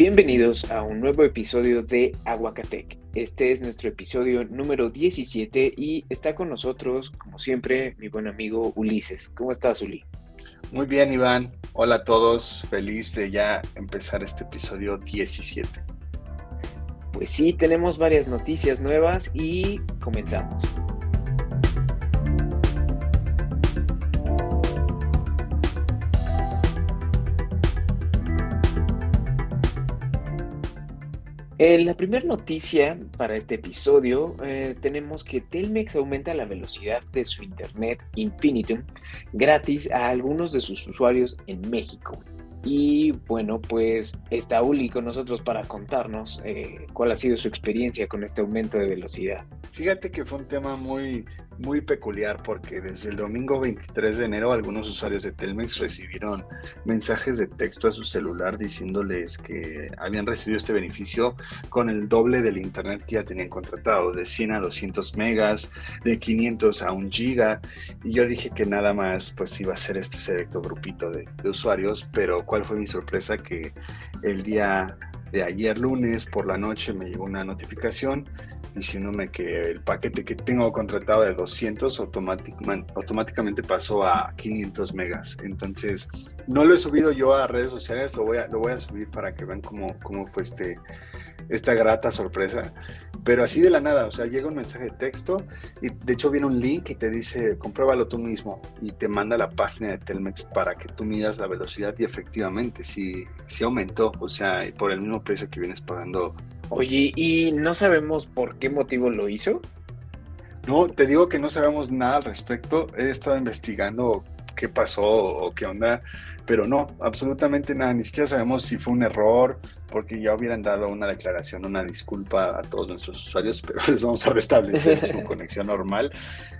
Bienvenidos a un nuevo episodio de Aguacatec. Este es nuestro episodio número 17 y está con nosotros, como siempre, mi buen amigo Ulises. ¿Cómo estás, Uli? Muy bien, Iván. Hola a todos. Feliz de ya empezar este episodio 17. Pues sí, tenemos varias noticias nuevas y comenzamos. En la primera noticia para este episodio eh, tenemos que Telmex aumenta la velocidad de su Internet Infinitum gratis a algunos de sus usuarios en México. Y bueno, pues está Uli con nosotros para contarnos eh, cuál ha sido su experiencia con este aumento de velocidad. Fíjate que fue un tema muy, muy peculiar porque desde el domingo 23 de enero algunos usuarios de Telmex recibieron mensajes de texto a su celular diciéndoles que habían recibido este beneficio con el doble del internet que ya tenían contratado, de 100 a 200 megas, de 500 a 1 giga. Y yo dije que nada más pues iba a ser este selecto grupito de, de usuarios, pero cuál fue mi sorpresa que el día de ayer lunes por la noche me llegó una notificación diciéndome que el paquete que tengo contratado de 200 automáticamente pasó a 500 megas. Entonces, no lo he subido yo a redes sociales, lo voy a, lo voy a subir para que vean cómo, cómo fue este, esta grata sorpresa. Pero así de la nada, o sea, llega un mensaje de texto y de hecho viene un link y te dice, compruébalo tú mismo y te manda la página de Telmex para que tú midas la velocidad y efectivamente sí, sí aumentó, o sea, por el mismo precio que vienes pagando. Oye, ¿y no sabemos por qué motivo lo hizo? No, te digo que no sabemos nada al respecto. He estado investigando qué pasó o qué onda, pero no, absolutamente nada, ni siquiera sabemos si fue un error, porque ya hubieran dado una declaración, una disculpa a todos nuestros usuarios, pero les vamos a restablecer su conexión normal,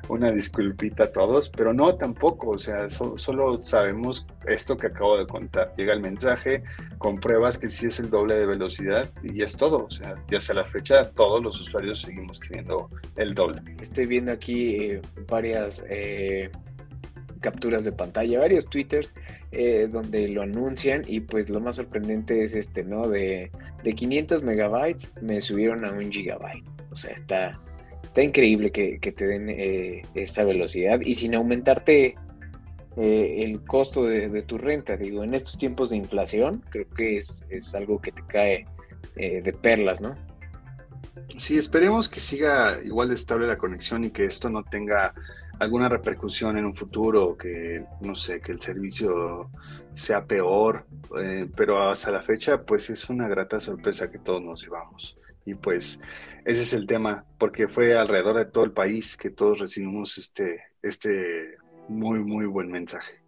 una disculpita a todos, pero no tampoco, o sea, solo sabemos esto que acabo de contar, llega el mensaje, compruebas que sí es el doble de velocidad y es todo, o sea, ya hasta la fecha todos los usuarios seguimos teniendo el doble. Estoy viendo aquí eh, varias... Eh capturas de pantalla, varios twitters eh, donde lo anuncian y pues lo más sorprendente es este, ¿no? De, de 500 megabytes me subieron a un gigabyte. O sea, está, está increíble que, te den eh, esa velocidad y sin aumentarte eh, el costo de, tu renta. Digo, en estos tiempos de inflación creo que es, es algo que te cae de perlas, ¿no? Sí, esperemos que siga igual de estable la conexión y que esto no tenga alguna repercusión en un futuro, que no sé, que el servicio sea peor, eh, pero hasta la fecha pues es una grata sorpresa que todos nos llevamos. Y pues ese es el tema, porque fue alrededor de todo el país que todos recibimos este, este muy, muy buen mensaje.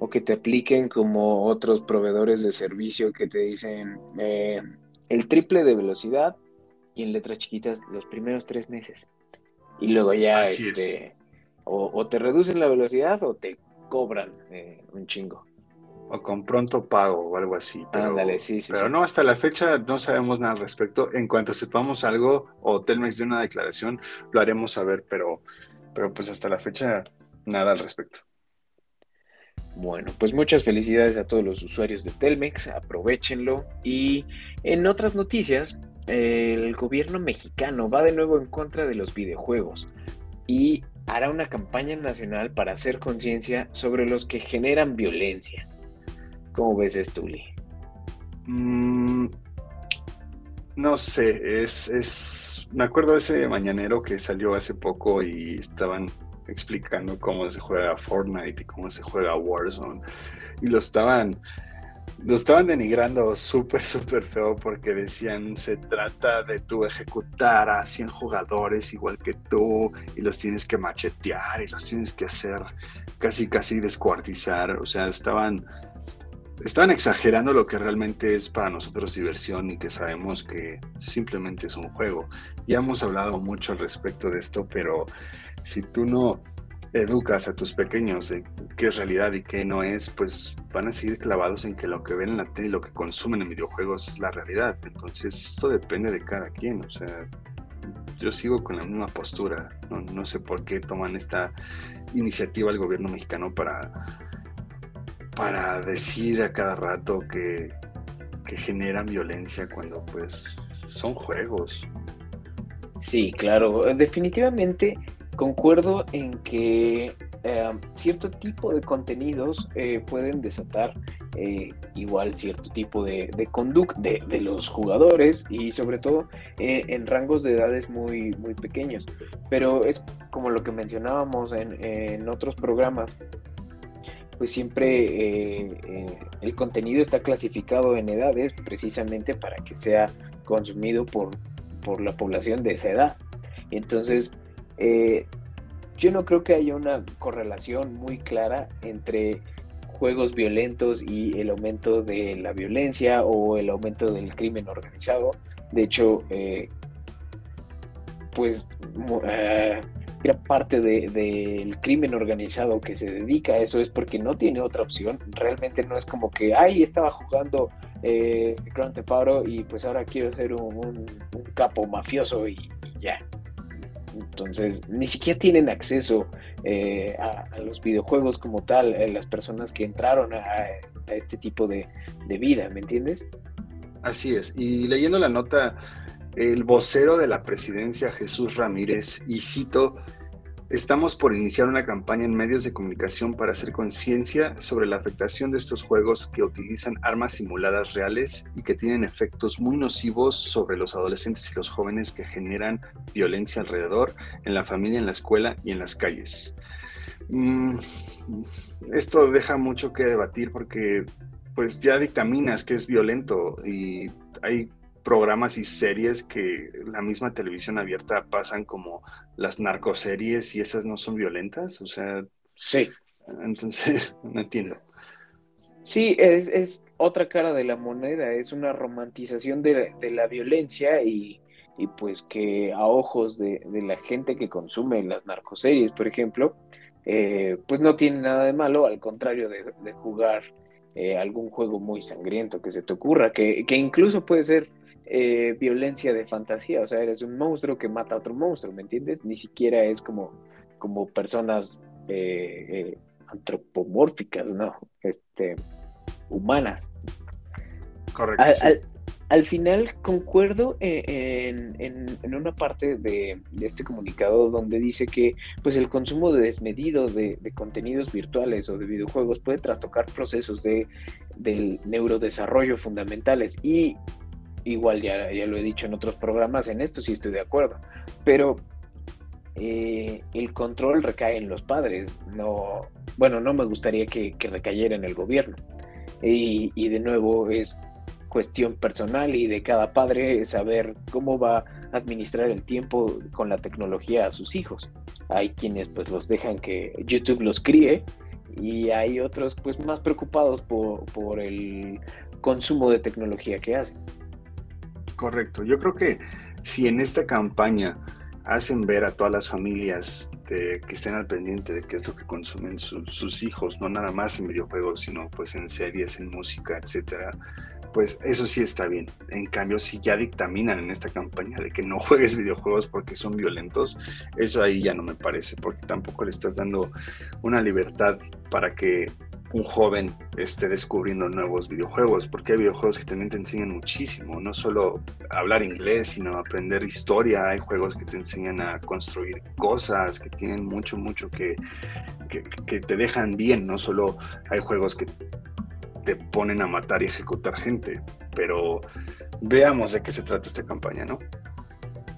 O que te apliquen como otros proveedores de servicio que te dicen eh, el triple de velocidad y en letras chiquitas los primeros tres meses. Y luego ya este, o, te reducen la velocidad o te cobran eh, un chingo. O con pronto pago o algo así. Pero, Ándale, sí, sí, pero no, hasta la fecha no sabemos nada al respecto. En cuanto sepamos algo o Telmex de una declaración, lo haremos saber, pero, pero pues hasta la fecha nada al respecto. Bueno, pues muchas felicidades a todos los usuarios de Telmex, aprovechenlo. Y en otras noticias, el gobierno mexicano va de nuevo en contra de los videojuegos y hará una campaña nacional para hacer conciencia sobre los que generan violencia. ¿Cómo ves esto, Uli? Mm, no sé, es, es, me acuerdo de ese mañanero que salió hace poco y estaban explicando cómo se juega Fortnite y cómo se juega Warzone y lo estaban lo estaban denigrando súper, súper feo porque decían, se trata de tú ejecutar a 100 jugadores igual que tú y los tienes que machetear y los tienes que hacer casi, casi descuartizar. O sea, estaban, estaban exagerando lo que realmente es para nosotros diversión y que sabemos que simplemente es un juego. Ya hemos hablado mucho al respecto de esto, pero si tú no educas a tus pequeños de qué es realidad y qué no es, pues van a seguir clavados en que lo que ven en la tele y lo que consumen en videojuegos es la realidad. Entonces, esto depende de cada quien. O sea, yo sigo con la misma postura. No, sé por qué toman esta iniciativa el gobierno mexicano para, para decir a cada rato que, que generan violencia cuando pues son juegos. Sí, claro, definitivamente concuerdo en que eh, cierto tipo de contenidos eh, pueden desatar eh, igual cierto tipo de, conducta de, los jugadores y sobre todo en rangos de edades muy, muy pequeños. Pero es como lo que mencionábamos en, otros programas, pues siempre el contenido está clasificado en edades precisamente para que sea consumido por, por la población de esa edad. Entonces, eh, yo no creo que haya una correlación muy clara entre juegos violentos y el aumento de la violencia o el aumento del crimen organizado. De hecho, eh, pues eh, parte del crimen organizado que se dedica a eso es porque no tiene otra opción. Realmente no es como que, ay, estaba jugando eh, Grand Theft Auto y pues ahora quiero ser un, capo mafioso y ya. Entonces, ni siquiera tienen acceso eh, a, los videojuegos como tal, eh, las personas que entraron a, este tipo de, de, vida, ¿me entiendes? Así es. Y leyendo la nota, el vocero de la presidencia, Jesús Ramírez, y cito, Estamos por iniciar una campaña en medios de comunicación para hacer conciencia sobre la afectación de estos juegos que utilizan armas simuladas reales y que tienen efectos muy nocivos sobre los adolescentes y los jóvenes que generan violencia alrededor, en la familia, en la escuela y en las calles. Mm, esto deja mucho que debatir porque pues ya dictaminas que es violento y hay programas y series que la misma televisión abierta pasan como las narcoseries y esas no son violentas, o sea... Sí. Entonces, no entiendo. Sí, es, otra cara de la moneda, es una romantización de, la violencia y, pues que a ojos de, la gente que consume las narcoseries, por ejemplo, eh, pues no tiene nada de malo, al contrario de, jugar eh, algún juego muy sangriento que se te ocurra, que, que incluso puede ser eh, violencia de fantasía, o sea, eres un monstruo que mata a otro monstruo, ¿me entiendes? Ni siquiera es como, como personas eh, eh, antropomórficas, ¿no? Este, humanas. Correcto. Al, final concuerdo en, en, una parte de, este comunicado donde dice que pues el consumo desmedido de, de, contenidos virtuales o de videojuegos puede trastocar procesos de, del neurodesarrollo fundamentales y igual ya, ya lo he dicho en otros programas, en esto sí estoy de acuerdo, pero eh, el control recae en los padres, no, bueno, no me gustaría que, recayera en el gobierno. Y, de nuevo es cuestión personal y de cada padre saber cómo va a administrar el tiempo con la tecnología a sus hijos. Hay quienes pues los dejan que YouTube los críe y hay otros pues más preocupados por, por el consumo de tecnología que hacen. Correcto. Yo creo que si en esta campaña hacen ver a todas las familias que estén al pendiente de qué es lo que consumen sus hijos, no nada más en videojuegos, sino pues en series, en música, etcétera, pues eso sí está bien. En cambio, si ya dictaminan en esta campaña de que no juegues videojuegos porque son violentos, eso ahí ya no me parece, porque tampoco le estás dando una libertad para que un joven esté descubriendo nuevos videojuegos, porque hay videojuegos que también te enseñan muchísimo, no solo hablar inglés, sino aprender historia, hay juegos que te enseñan a construir cosas, que tienen mucho, mucho que, que, te dejan bien, no solo hay juegos que te ponen a matar y ejecutar gente, pero veamos de qué se trata esta campaña, ¿no?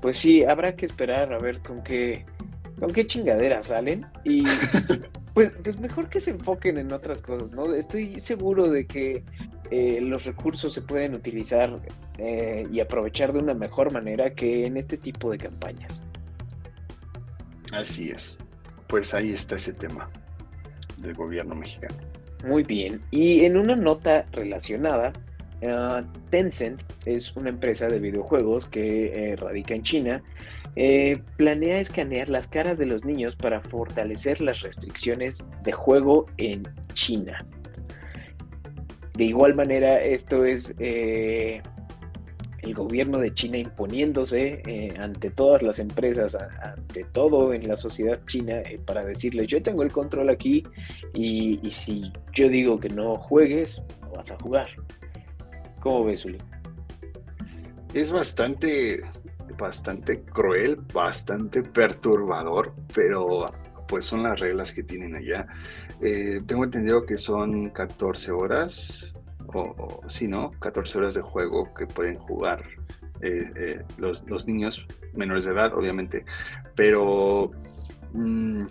Pues sí, habrá que esperar a ver con qué, con qué chingaderas salen y Pues, pues mejor que se enfoquen en otras cosas, ¿no? Estoy seguro de que eh, los recursos se pueden utilizar eh, y aprovechar de una mejor manera que en este tipo de campañas. Así es. Pues ahí está ese tema del gobierno mexicano. Muy bien. Y en una nota relacionada, uh, Tencent es una empresa de videojuegos que eh, radica en China eh, planea escanear las caras de los niños para fortalecer las restricciones de juego en China. De igual manera, esto es eh, el gobierno de China imponiéndose eh, ante todas las empresas, ante todo en la sociedad china, para decirles, yo tengo el control aquí y, si yo digo que no juegues, no vas a jugar ¿Cómo ves, Uli? Es bastante, bastante cruel, bastante perturbador, pero pues son las reglas que tienen allá. Eh, tengo entendido que son 14 horas, o, si no, 14 horas de juego que pueden jugar eh, eh, los, niños menores de edad, obviamente, pero mm,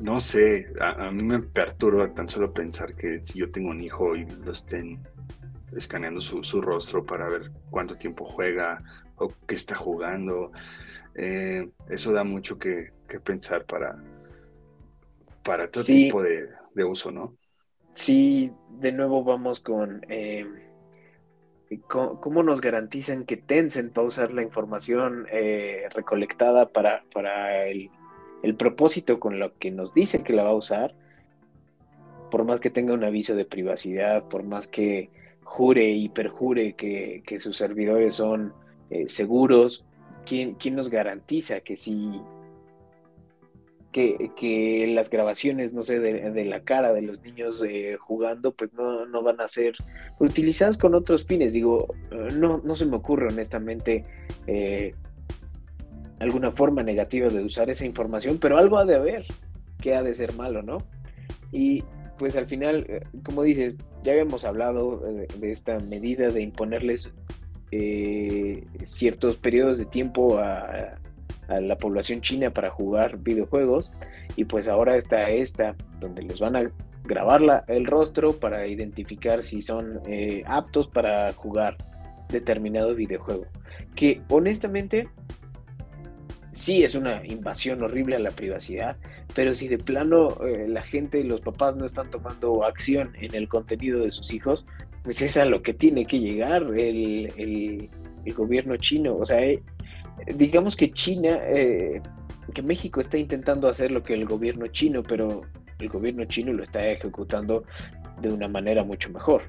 no sé, a, mí me perturba tan solo pensar que si yo tengo un hijo y lo estén escaneando su, rostro para ver cuánto tiempo juega o qué está jugando, eso da mucho que pensar para, para todo tipo de, uso, ¿no? Sí, de nuevo vamos con eh, ¿cómo, nos garantizan que Tencent va a usar la información eh, recolectada para, para el, propósito con lo que nos dice que la va a usar, por más que tenga un aviso de privacidad, por más que jure y perjure que, sus servidores son eh, seguros, ¿quién, ¿quién, nos garantiza que si que, las grabaciones, no sé, de, la cara de los niños eh, jugando, pues no, no, van a ser utilizadas con otros fines. Digo, eh, no, no se me ocurre honestamente alguna forma negativa de usar esa información, pero algo ha de haber que ha de ser malo, ¿no? Y pues al final, como dices, ya habíamos hablado de, esta medida de imponerles ciertos periodos de tiempo a, la población china para jugar videojuegos. Y pues ahora está esta donde les van a grabar el rostro para identificar si son eh, aptos para jugar determinado videojuego. Que honestamente sí es una invasión horrible a la privacidad pero si de plano eh, la gente y los papás no están tomando acción en el contenido de sus hijos pues es a lo que tiene que llegar el, el, gobierno chino o sea eh, digamos que China, eh, que México está intentando hacer lo que el gobierno chino, pero el gobierno chino lo está ejecutando de una manera mucho mejor.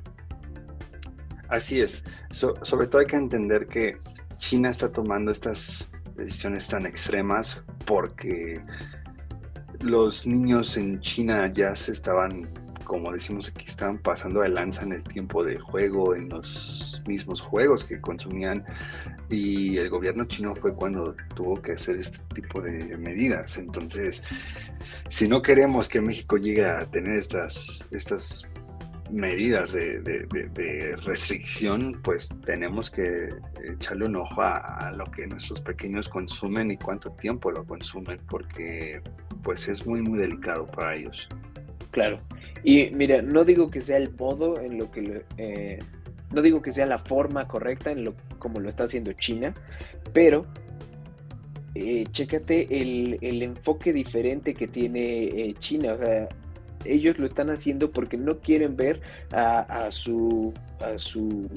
Así es. sobre todo hay que entender que China está tomando estas decisiones tan extremas porque los niños en China ya se estaban como decimos aquí, estaban pasando de lanza en el tiempo de juego, en los mismos juegos que consumían. Y el gobierno chino fue cuando tuvo que hacer este tipo de medidas. Entonces, si no queremos que México llegue a tener estas, estas medidas de, restricción, pues tenemos que echarle un ojo a, lo que nuestros pequeños consumen y cuánto tiempo lo consumen, porque pues es muy, muy delicado para ellos. Claro. Y mira, no digo que sea el modo en lo que... Eh, no digo que sea la forma correcta en lo como lo está haciendo China, pero eh, chécate el, enfoque diferente que tiene eh, China. O sea, ellos lo están haciendo porque no quieren ver a, su, a su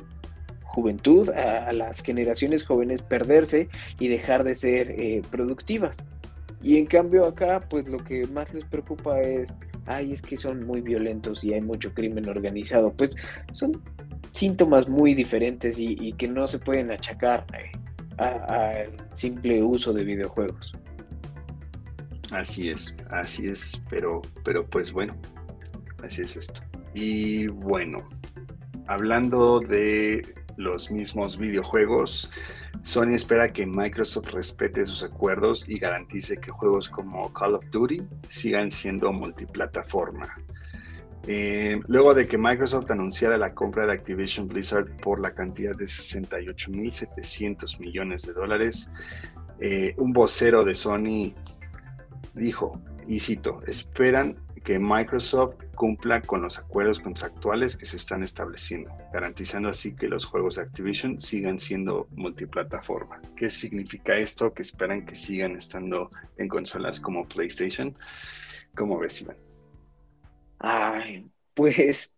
juventud, a, las generaciones jóvenes perderse y dejar de ser eh, productivas. Y en cambio acá, pues lo que más les preocupa es ay, es que son muy violentos y hay mucho crimen organizado. Pues son síntomas muy diferentes y, que no se pueden achacar eh, al simple uso de videojuegos. Así es, así es, pero, pero pues bueno, así es esto. Y bueno, hablando de los mismos videojuegos, Sony espera que Microsoft respete sus acuerdos y garantice que juegos como Call of Duty sigan siendo multiplataforma. Eh, luego de que Microsoft anunciara la compra de Activision Blizzard por la cantidad de 68.700 millones de dólares, eh, un vocero de Sony dijo, y cito, esperan que Microsoft cumpla con los acuerdos contractuales que se están estableciendo, garantizando así que los juegos de Activision sigan siendo multiplataforma. ¿Qué significa esto? Que esperan que sigan estando en consolas como PlayStation. ¿Cómo ves, Iván? Pues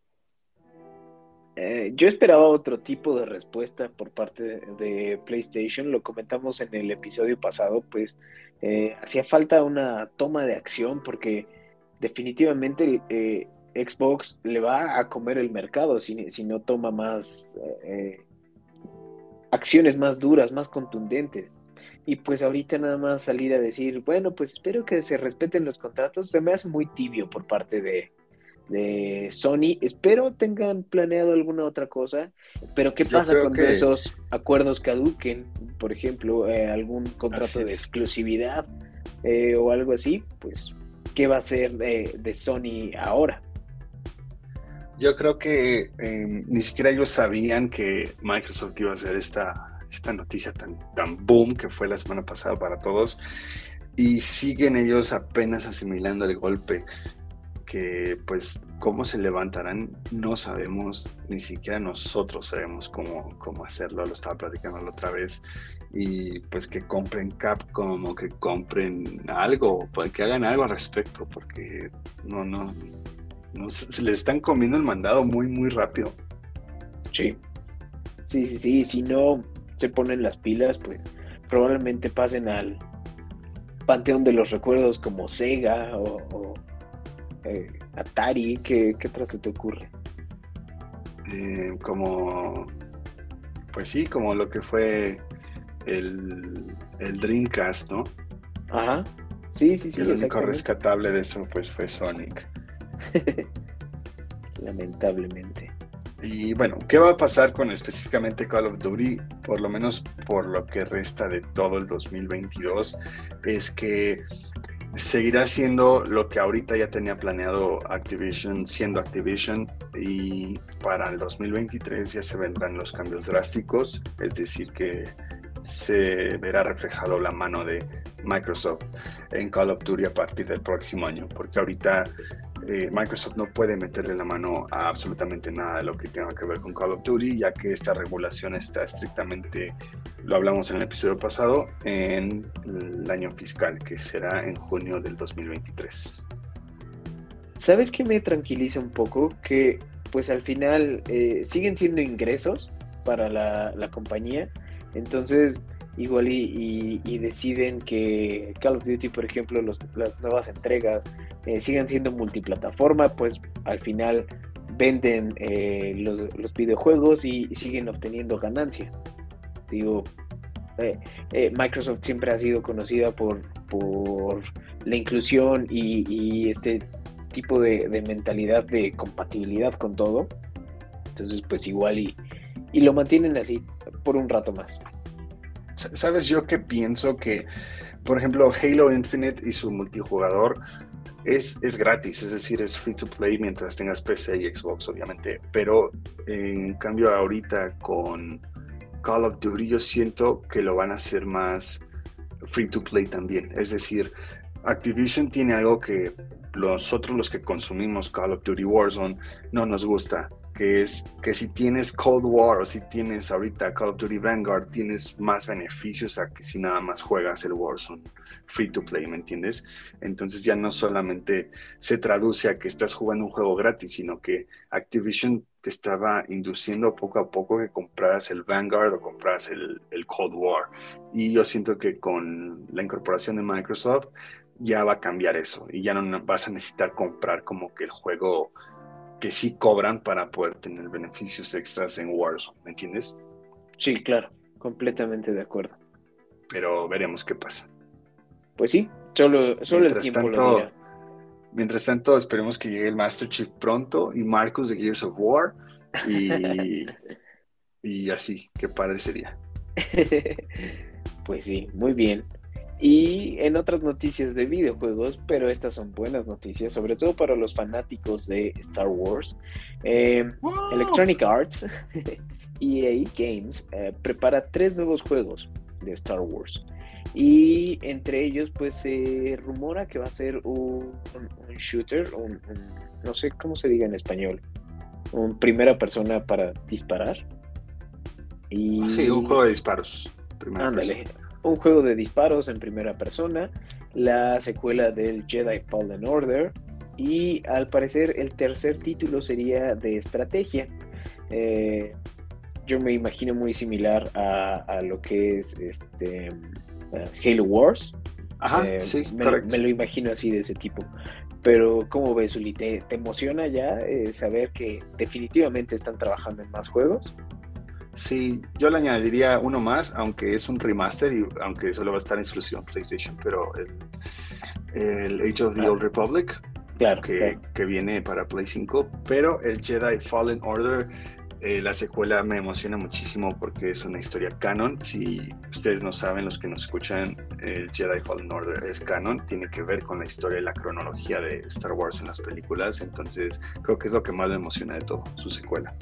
eh, yo esperaba otro tipo de respuesta por parte de, PlayStation, lo comentamos en el episodio pasado, pues eh, hacía falta una toma de acción porque definitivamente eh, Xbox le va a comer el mercado si, no toma más eh, acciones más duras, más contundentes. Y pues ahorita nada más salir a decir, bueno, pues espero que se respeten los contratos, se me hace muy tibio por parte de, de Sony. Espero tengan planeado alguna otra cosa, pero ¿qué pasa cuando esos acuerdos caduquen? Por ejemplo, eh, algún contrato de exclusividad eh, o algo así, pues, ¿qué va a ser de, Sony ahora? Yo creo que em, ni siquiera ellos sabían que Microsoft iba a hacer esta, esta noticia tan, tan boom que fue la semana pasada para todos y siguen ellos apenas asimilando el golpe pues cómo se levantarán no sabemos, ni siquiera nosotros sabemos cómo, cómo hacerlo, lo estaba platicando la otra vez, y pues que compren Capcom o que compren algo, pues, que hagan algo al respecto, porque no, no, no se les están comiendo el mandado muy, muy rápido. Sí, sí, sí, sí, si no se ponen las pilas, pues probablemente pasen al panteón de los recuerdos como Sega o eh, Atari, ¿qué, ¿qué otra se te ocurre? Eh, como, pues sí, como lo que fue el, el Dreamcast, ¿no? Ajá, sí, sí, sí. El único rescatable de eso pues fue Sonic. Lamentablemente. Y bueno, ¿qué va a pasar con específicamente Call of Duty? Por lo menos por lo que resta de todo el 2022, es que seguirá siendo lo que ahorita ya tenía planeado Activision, siendo Activision, y para el 2023 ya se vendrán los cambios drásticos, es decir, que se verá reflejado la mano de Microsoft en Call of Duty a partir del próximo año, porque ahorita eh, Microsoft no puede meterle la mano a absolutamente nada de lo que tenga que ver con Call of Duty, ya que esta regulación está estrictamente, lo hablamos en el episodio pasado, en el año fiscal, que será en junio del 2023. ¿Sabes qué me tranquiliza un poco? Que pues al final eh, siguen siendo ingresos para la, la compañía, entonces igual y, deciden que Call of Duty, por ejemplo, las nuevas entregas eh, sigan siendo multiplataforma, pues al final venden eh, los, videojuegos y, siguen obteniendo ganancia. Digo, eh, Microsoft siempre ha sido conocida por, por la inclusión y, este tipo de, de, mentalidad de compatibilidad con todo. Entonces, pues igual y, y lo mantienen así por un rato más. ¿Sabes yo que pienso que, por ejemplo, Halo Infinite y su multijugador es, es gratis, es decir, es free to play mientras tengas PC y Xbox, obviamente. Pero en cambio ahorita con Call of Duty yo siento que lo van a hacer más free to play también. Es decir, Activision tiene algo que nosotros los que consumimos Call of Duty Warzone no nos gusta que es que si tienes Cold War o si tienes ahorita Call of Duty Vanguard, tienes más beneficios a que si nada más juegas el Warzone free to play, ¿me entiendes? Entonces ya no solamente se traduce a que estás jugando un juego gratis, sino que Activision te estaba induciendo poco a poco que compraras el Vanguard o compraras el, el Cold War. Y yo siento que con la incorporación de Microsoft ya va a cambiar eso y ya no vas a necesitar comprar como que el juego que sí cobran para poder tener beneficios extras en Warzone, ¿me entiendes? Sí, claro, completamente de acuerdo. Pero veremos qué pasa. Pues sí, solo, solo el tiempo lo dirá. Mientras tanto, esperemos que llegue el Master Chief pronto y Marcus de Gears of War y, y así, qué padre sería. pues sí, muy bien. Y en otras noticias de videojuegos, pero estas son buenas noticias, sobre todo para los fanáticos de Star Wars. Eh, Electronic Arts, EA Games, eh, prepara tres nuevos juegos de Star Wars. Y entre ellos, pues se rumora que va a ser un, shooter, no sé cómo se diga en español, un primera persona para disparar. Y... Sí, un juego de disparos. Ándale, un juego de disparos en primera persona, la secuela del Jedi Fallen Order y al parecer el tercer título sería de estrategia. Eh, yo me imagino muy similar a, lo que es este Halo Wars. Ajá, eh, sí, me, me, lo imagino así de ese tipo. Pero, ¿cómo ves, Uli? ¿Te, emociona ya eh, saber que definitivamente están trabajando en más juegos? Sí, yo le añadiría uno más, aunque es un remaster y aunque solo va a estar en exclusión PlayStation, pero el, Age of the Old Republic, claro, que, que, viene para Play 5, pero el Jedi Fallen Order eh, la secuela me emociona muchísimo porque es una historia canon. Si ustedes no saben, los que nos escuchan, el Jedi Fallen Order es canon, tiene que ver con la historia y la cronología de Star Wars en las películas. Entonces, creo que es lo que más me emociona de todo, su secuela.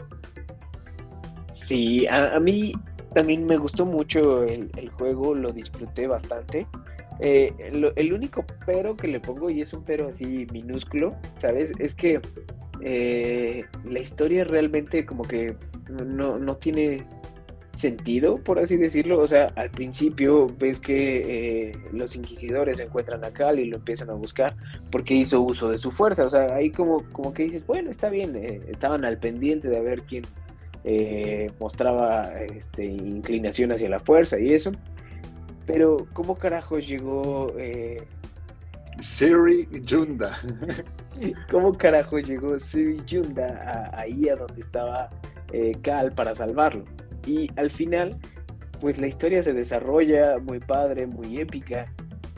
Sí, a, mí también me gustó mucho el, juego, lo disfruté bastante. Eh, el único pero que le pongo, y es un pero así minúsculo, ¿sabes? Es que eh, la historia realmente como que no, no, tiene sentido, por así decirlo. O sea, al principio ves que eh, los inquisidores encuentran a Cal y lo empiezan a buscar porque hizo uso de su fuerza. O sea, ahí como, como que dices, bueno, está bien, estaban al pendiente de ver quién mostraba este, inclinación hacia la fuerza y eso. Pero, ¿cómo carajos llegó Siri Yunda. ¿Cómo carajo llegó Siri Yunda ahí a donde estaba eh, Cal para salvarlo? Y al final, pues la historia se desarrolla muy padre, muy épica,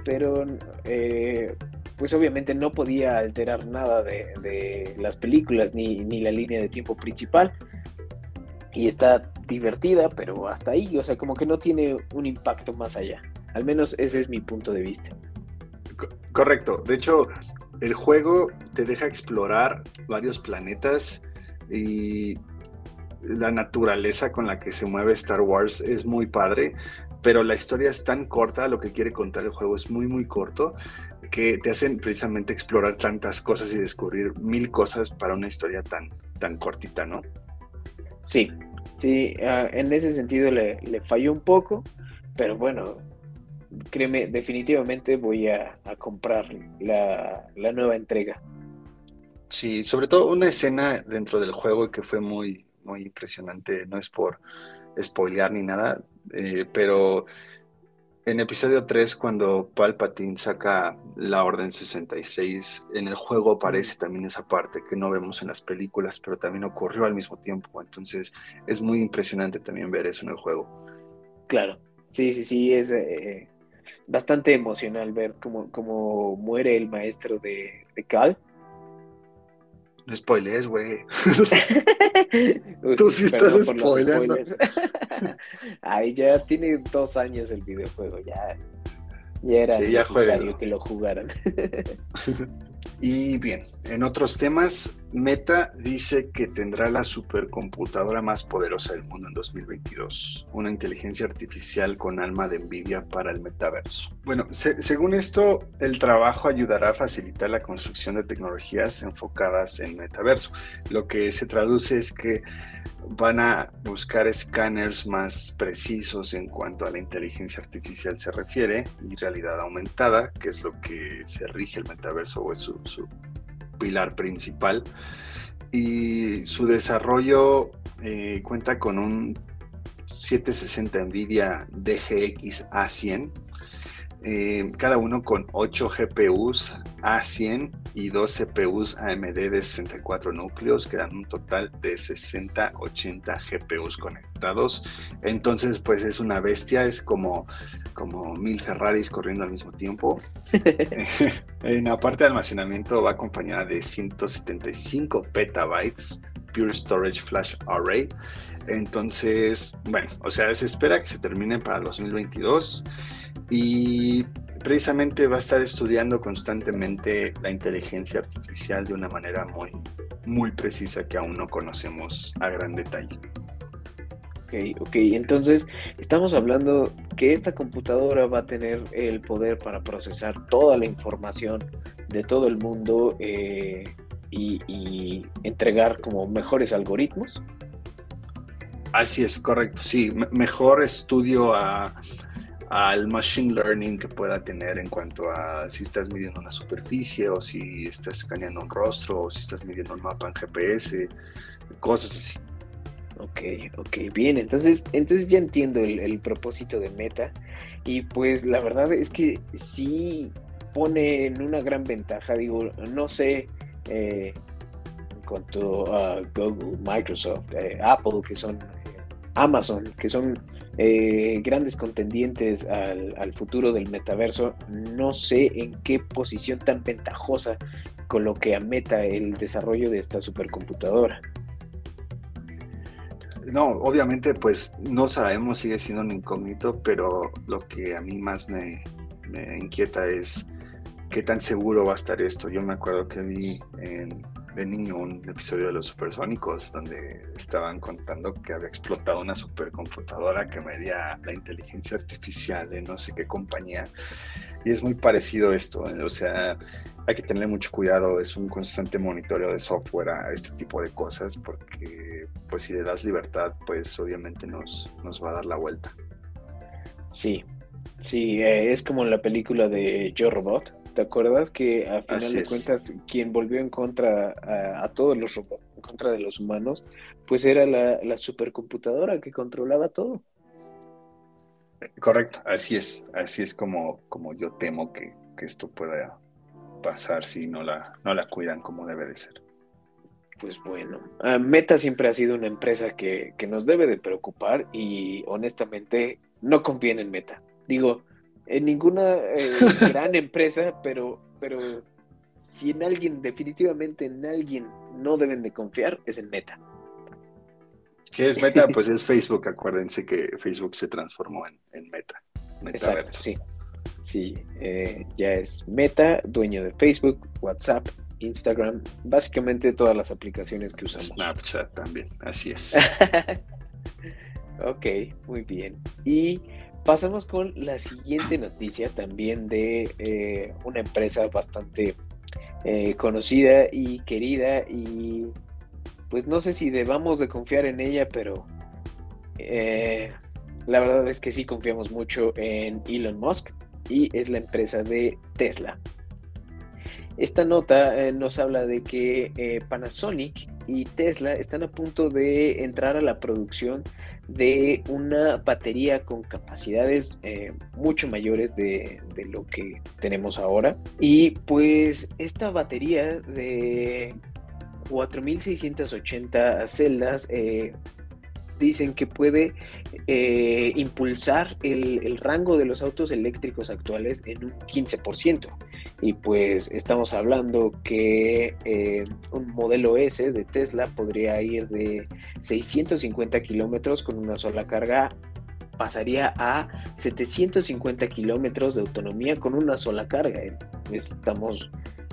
pero eh, pues obviamente no podía alterar nada de, las películas ni, ni, la línea de tiempo principal. Y está divertida, pero hasta ahí, o sea, como que no tiene un impacto más allá. Al menos ese es mi punto de vista. Correcto. De hecho, el juego te deja explorar varios planetas y la naturaleza con la que se mueve Star Wars es muy padre, pero la historia es tan corta, lo que quiere contar el juego es muy, muy corto, que te hacen precisamente explorar tantas cosas y descubrir mil cosas para una historia tan, tan cortita, ¿no? Sí, sí, ah, en ese sentido le, le falló un poco, pero bueno, créeme, definitivamente voy a, comprar la, nueva entrega. Sí, sobre todo una escena dentro del juego que fue muy, muy impresionante, no es por spoilear ni nada, eh, pero en episodio 3 cuando Palpatine saca la Orden 66, en el juego aparece también esa parte que no vemos en las películas, pero también ocurrió al mismo tiempo, entonces es muy impresionante también ver eso en el juego. Claro, sí, sí, sí, es... Eh, bastante emocional ver cómo, cómo muere el maestro de, de Cal. No spoilees, güey. Tú sí estás spoileando. Ay, ya tiene dos años el videojuego, ya, ya era necesario que lo jugaran. y bien, en otros temas, Meta dice que tendrá la supercomputadora más poderosa del mundo en 2022, una inteligencia artificial con alma de envidia para el metaverso. Bueno, según esto, el trabajo ayudará a facilitar la construcción de tecnologías enfocadas en metaverso. Lo que se traduce es que van a buscar escáneres más precisos en cuanto a la inteligencia artificial se refiere y realidad aumentada, que es lo que se rige el metaverso o es su, su pilar principal. Y su desarrollo eh, cuenta con un 760 NVIDIA DGX A100 eh, cada uno con 8 GPUs A100 y 2 CPUs AMD de 64 núcleos, que dan un total de 60-80 GPUs conectados. Entonces, pues es una bestia, es como, como mil Ferraris corriendo al mismo tiempo. en la parte de almacenamiento va acompañada de 175 petabytes Pure Storage Flash Array. Entonces, bueno, o sea, se espera que se termine para 2022 y precisamente va a estar estudiando constantemente la inteligencia artificial de una manera muy, muy precisa que aún no conocemos a gran detalle. Ok, ok, entonces estamos hablando que esta computadora va a tener el poder para procesar toda la información de todo el mundo eh, y, entregar como mejores algoritmos. Así es, correcto, sí, mejor estudio a al machine learning que pueda tener en cuanto a si estás midiendo una superficie o si estás escaneando un rostro o si estás midiendo un mapa en GPS, cosas así. Ok, ok, bien, entonces, entonces ya entiendo el, propósito de Meta y pues la verdad es que sí pone en una gran ventaja, digo, no sé eh, en cuanto a Google, Microsoft, eh, Apple, que son Amazon, que son eh, grandes contendientes al, futuro del metaverso. No sé en qué posición tan ventajosa coloque a Meta el desarrollo de esta supercomputadora. No, obviamente pues no sabemos, sigue siendo un incógnito, pero lo que a mí más me, me inquieta es qué tan seguro va a estar esto. Yo me acuerdo que vi de niño un episodio de los supersónicos donde estaban contando que había explotado una supercomputadora que medía la inteligencia artificial de no sé qué compañía. Y es muy parecido esto, o sea, hay que tenerle mucho cuidado, es un constante monitoreo de software a este tipo de cosas porque pues si le das libertad, pues obviamente nos, nos va a dar la vuelta. Sí, sí, eh, es como en la película de Yo Robot, ¿Te acuerdas que a final de cuentas quien volvió en contra a, todos los en contra de los humanos, pues era la, supercomputadora que controlaba todo? Correcto, así es, así es como, como yo temo que, esto pueda pasar si no la, no la cuidan como debe de ser. Pues bueno, ah, Meta siempre ha sido una empresa que, que nos debe de preocupar y honestamente no conviene en Meta. Digo, en ninguna eh, gran empresa, pero, pero si en alguien, definitivamente en alguien no deben de confiar, es en Meta. ¿Qué es Meta? Pues es Facebook, acuérdense que Facebook se transformó en, Meta. Exacto, sí. Sí, eh, ya es Meta, dueño de Facebook, WhatsApp, Instagram, básicamente todas las aplicaciones que usamos. Snapchat también, así es. ok, muy bien. Y Pasamos con la siguiente noticia también de eh, una empresa bastante eh, conocida y querida y pues no sé si debamos de confiar en ella, pero eh, la verdad es que sí confiamos mucho en Elon Musk y es la empresa de Tesla. Esta nota nos habla de que Panasonic y Tesla están a punto de entrar a la producción de una batería con capacidades eh, mucho mayores de, lo que tenemos ahora. Y pues esta batería de 4680 celdas eh, dicen que puede eh, impulsar el, rango de los autos eléctricos actuales en un 15%. Y pues estamos hablando que eh, un modelo S de Tesla podría ir de 650 kilómetros con una sola carga pasaría a 750 kilómetros de autonomía con una sola carga. Estamos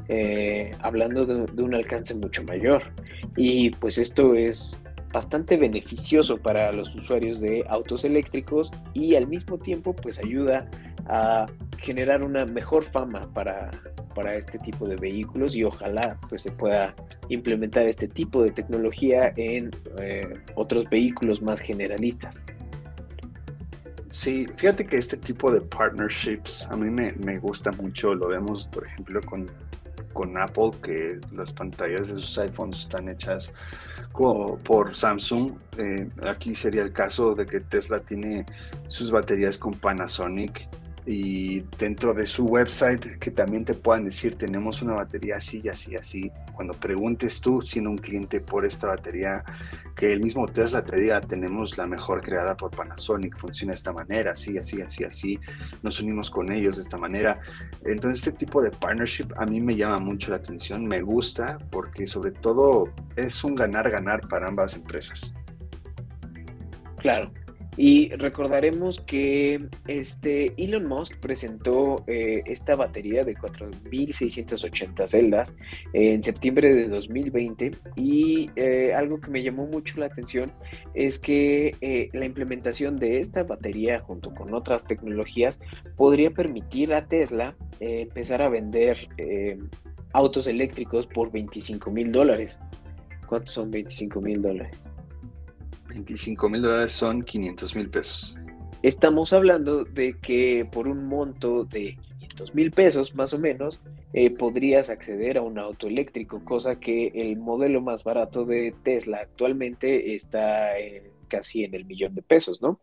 eh, hablando de, un alcance mucho mayor. Y pues esto es bastante beneficioso para los usuarios de autos eléctricos y al mismo tiempo pues ayuda a generar una mejor fama para, para este tipo de vehículos y ojalá pues se pueda implementar este tipo de tecnología en eh, otros vehículos más generalistas. Sí, fíjate que este tipo de partnerships a mí me, me gusta mucho, lo vemos por ejemplo con con Apple, que las pantallas de sus iPhones están hechas por Samsung. Eh, aquí sería el caso de que Tesla tiene sus baterías con Panasonic y dentro de su website que también te puedan decir tenemos una batería así y así así cuando preguntes tú siendo un cliente por esta batería que el mismo Tesla te diga tenemos la mejor creada por Panasonic funciona de esta manera así así así así nos unimos con ellos de esta manera entonces este tipo de partnership a mí me llama mucho la atención me gusta porque sobre todo es un ganar ganar para ambas empresas. Claro y recordaremos que este Elon Musk presentó eh, esta batería de 4.680 celdas en septiembre de 2020 y eh, algo que me llamó mucho la atención es que eh, la implementación de esta batería junto con otras tecnologías podría permitir a Tesla empezar a vender autos eléctricos por 25 mil dólares. ¿Cuántos son 25 mil dólares? 25 mil dólares son 500 mil pesos. Estamos hablando de que por un monto de 500 mil pesos más o menos, eh, podrías acceder a un auto eléctrico, cosa que el modelo más barato de Tesla actualmente está casi en el millón de pesos, ¿no?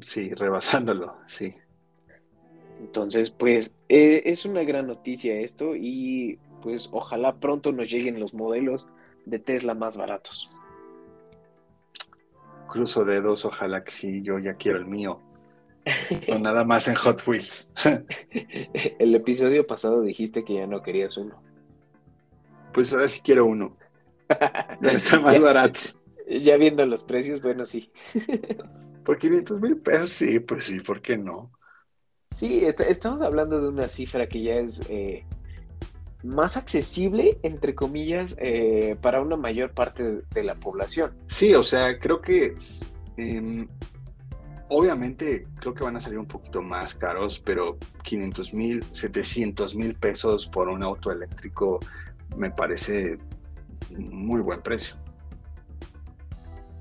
Sí, rebasándolo, sí. Entonces, pues eh, es una gran noticia esto y pues ojalá pronto nos lleguen los modelos de Tesla más baratos. Cruzo dedos, ojalá que sí, yo ya quiero el mío. o nada más en Hot Wheels. el episodio pasado dijiste que ya no querías uno. Pues ahora sí quiero uno. Están más baratos. Ya viendo los precios, bueno, sí. Por 500 mil pesos, sí, pues sí, ¿por qué no? Sí, estamos hablando de una cifra que ya es eh, más accesible, entre comillas, eh, para una mayor parte de la población. Sí, o sea, creo que em, obviamente creo que van a salir un poquito más caros, pero 500 mil, 700 mil pesos por un auto eléctrico me parece muy buen precio.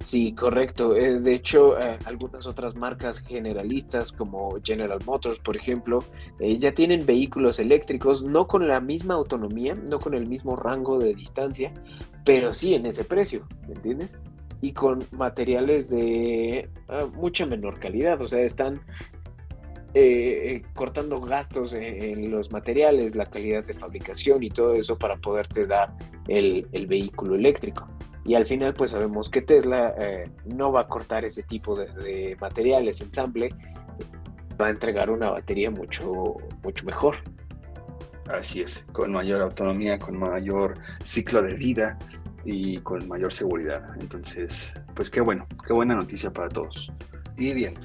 Sí, correcto. Eh, de hecho, eh, algunas otras marcas generalistas como General Motors, por ejemplo, eh, ya tienen vehículos eléctricos, no con la misma autonomía, no con el mismo rango de distancia, pero sí en ese precio, ¿me entiendes? Y con materiales de mucha menor calidad, o sea, están cortando gastos en, los materiales, la calidad de fabricación y todo eso para poderte dar el vehículo eléctrico. Y al final pues sabemos que Tesla eh, no va a cortar ese tipo de, materiales, ensamble, va a entregar una batería mucho, mucho mejor. Así es, con mayor autonomía, con mayor ciclo de vida y con mayor seguridad. Entonces, pues qué bueno, qué buena noticia para todos. Y bien,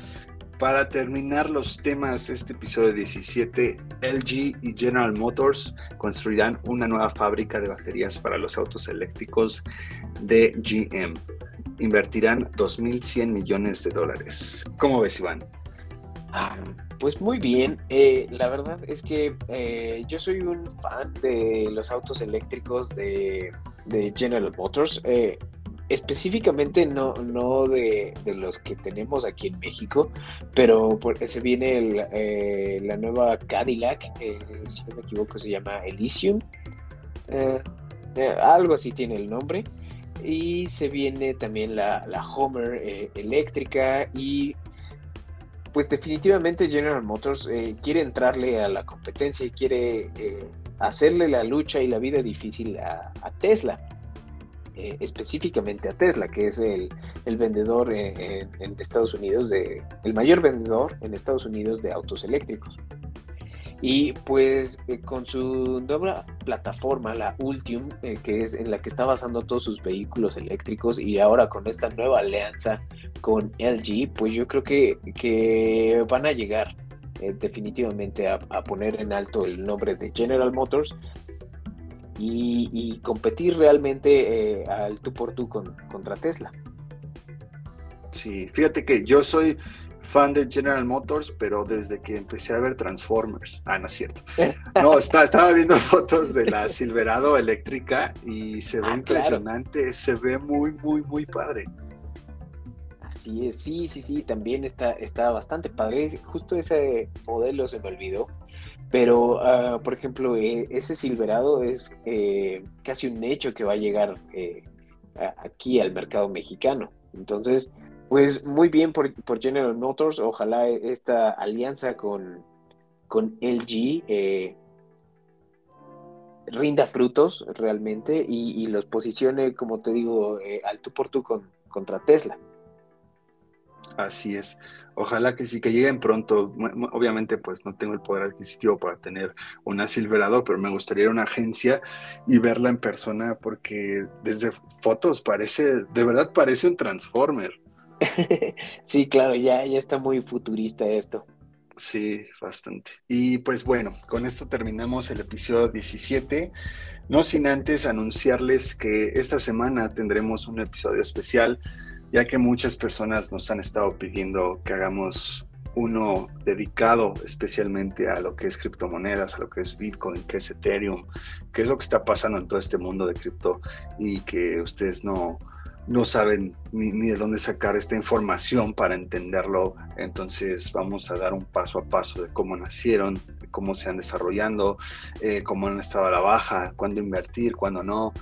para terminar los temas de este episodio 17, LG y General Motors construirán una nueva fábrica de baterías para los autos eléctricos de GM. Invertirán 2.100 millones de dólares. ¿Cómo ves, Iván? Ah, pues muy bien. Eh, la verdad es que eh, yo soy un fan de los autos eléctricos de, General Motors. Eh, específicamente no, no de, los que tenemos aquí en México, pero se viene eh, la nueva Cadillac, eh, si no me equivoco se llama Elysium, eh, algo así tiene el nombre, y se viene también la, la Homer eléctrica y pues definitivamente General Motors quiere entrarle a la competencia y quiere hacerle la lucha y la vida difícil a Tesla. Eh, específicamente a Tesla, que es el, vendedor en, Estados Unidos, de, el mayor vendedor en Estados Unidos de autos eléctricos. Y pues eh, con su nueva plataforma, la Ultium, eh, que es en la que está basando todos sus vehículos eléctricos, y ahora con esta nueva alianza con LG, pues yo creo que, que van a llegar definitivamente a, poner en alto el nombre de General Motors y, competir realmente eh, al tú por tú con, contra Tesla. Sí, fíjate que yo soy fan de General Motors, pero desde que empecé a ver Transformers. Ah, no es cierto. No, estaba viendo fotos de la Silverado eléctrica y se ve ah, impresionante, se ve muy, muy, muy padre. Así es, sí, sí, sí, también está, está bastante padre. Justo ese modelo se me olvidó. Pero, ah, por ejemplo, eh, ese Silverado es eh, casi un hecho que va a llegar eh, aquí al mercado mexicano. Entonces, pues muy bien por, General Motors. Ojalá esta alianza con, con LG rinda frutos realmente y, los posicione, como te digo, al tú por tú con, contra Tesla. Así es. Ojalá que sí, que lleguen pronto. Obviamente, pues no tengo el poder adquisitivo para tener una Silverado, pero me gustaría ir a una agencia y verla en persona porque desde fotos parece, de verdad parece un Transformer. sí, claro, ya, ya está muy futurista esto. Sí, bastante. Y pues bueno, con esto terminamos el episodio 17. No sin antes anunciarles que esta semana tendremos un episodio especial ya que muchas personas nos han estado pidiendo que hagamos uno dedicado especialmente a lo que es criptomonedas, a lo que es Bitcoin, que es Ethereum, que es lo que está pasando en todo este mundo de cripto y que ustedes no, no saben ni, de dónde sacar esta información para entenderlo. Entonces vamos a dar un paso a paso de cómo nacieron, cómo se han desarrollando, eh, cómo han estado a la baja, cuándo invertir, cuándo no.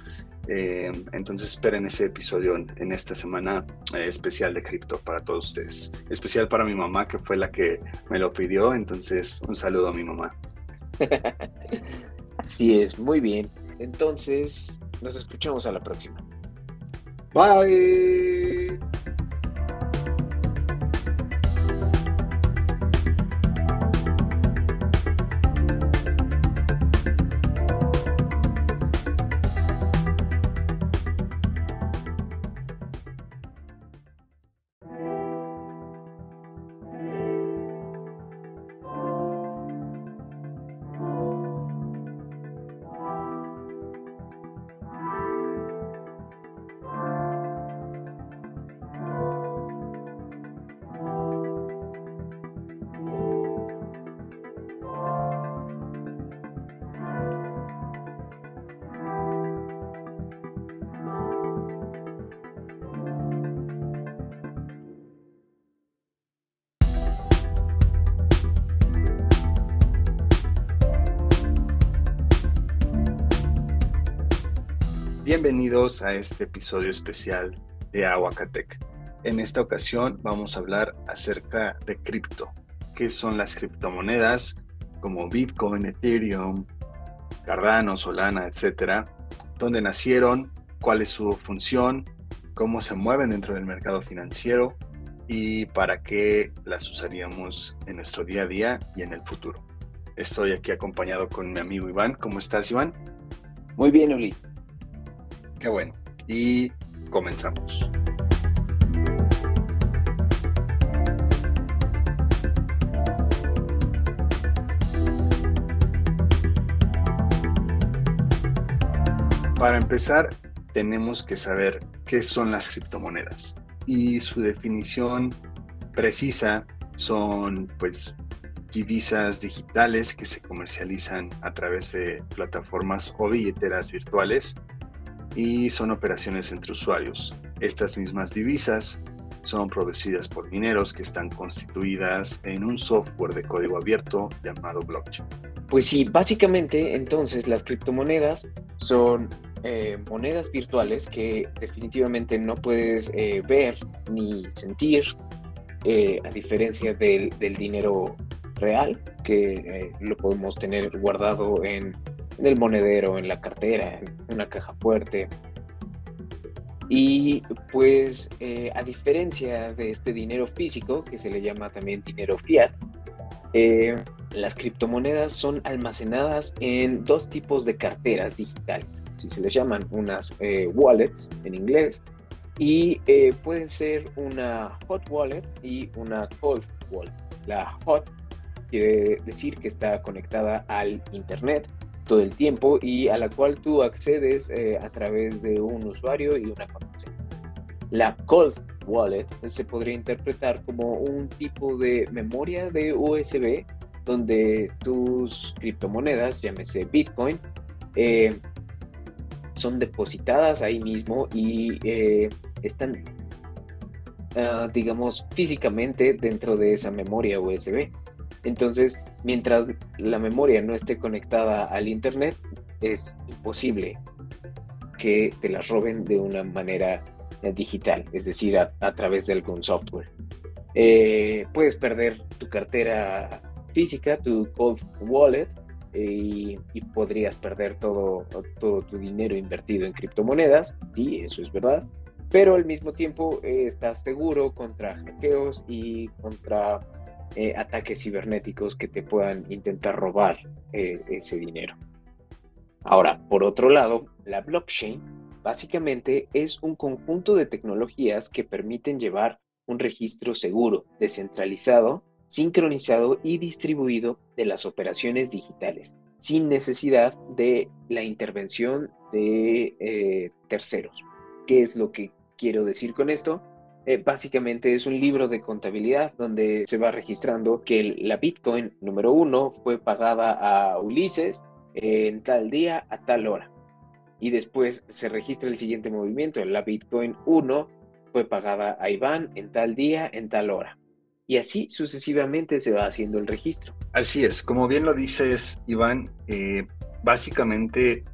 Eh, entonces esperen ese episodio en, esta semana eh, especial de cripto para todos ustedes. Especial para mi mamá, que fue la que me lo pidió. Entonces, un saludo a mi mamá. Así es, muy bien. Entonces, nos escuchamos a la próxima. Bye. Bienvenidos a este episodio especial de Aguacatec. En esta ocasión vamos a hablar acerca de cripto. ¿Qué son las criptomonedas como Bitcoin, Ethereum, Cardano, Solana, etcétera? ¿Dónde nacieron? ¿Cuál es su función? ¿Cómo se mueven dentro del mercado financiero? ¿Y para qué las usaríamos en nuestro día a día y en el futuro? Estoy aquí acompañado con mi amigo Iván. ¿Cómo estás, Iván? Muy bien, Uli. Qué bueno. Y comenzamos. Para empezar, tenemos que saber qué son las criptomonedas y su definición precisa son pues divisas digitales que se comercializan a través de plataformas o billeteras virtuales y son operaciones entre usuarios. Estas mismas divisas son producidas por mineros que están constituidas en un software de código abierto llamado blockchain. Pues sí, básicamente entonces las criptomonedas son eh, monedas virtuales que definitivamente no puedes eh, ver ni sentir, eh, a diferencia del, del, dinero real, que lo podemos tener guardado en en el monedero, en la cartera, en una caja fuerte. Y pues eh, a diferencia de este dinero físico, que se le llama también dinero fiat, eh, las criptomonedas son almacenadas en dos tipos de carteras digitales, si se les llaman unas eh, wallets en inglés, y pueden ser una hot wallet y una cold wallet. La hot quiere decir que está conectada al Internet todo el tiempo y a la cual tú accedes eh, a través de un usuario y una contraseña. La Cold Wallet se podría interpretar como un tipo de memoria de USB donde tus criptomonedas, llámese Bitcoin, eh, son depositadas ahí mismo y eh, están, ah, digamos, físicamente dentro de esa memoria USB. Entonces, mientras la memoria no esté conectada al Internet, es imposible que te las roben de una manera eh, digital, es decir, a, través de algún software. Eh, puedes perder tu cartera física, tu cold wallet, y, podrías perder todo, todo tu dinero invertido en criptomonedas, sí, eso es verdad, pero al mismo tiempo eh, estás seguro contra hackeos y contra eh, ataques cibernéticos que te puedan intentar robar eh, ese dinero. Ahora, por otro lado, la blockchain básicamente es un conjunto de tecnologías que permiten llevar un registro seguro, descentralizado, sincronizado y distribuido de las operaciones digitales, sin necesidad de la intervención de eh, terceros. ¿Qué es lo que quiero decir con esto? Eh, básicamente es un libro de contabilidad donde se va registrando que la Bitcoin número uno fue pagada a Ulises en tal día a tal hora. Y después se registra el siguiente movimiento. La Bitcoin 1 fue pagada a Iván en tal día, en tal hora. Y así sucesivamente se va haciendo el registro. Así es, como bien lo dices, Iván, eh, básicamente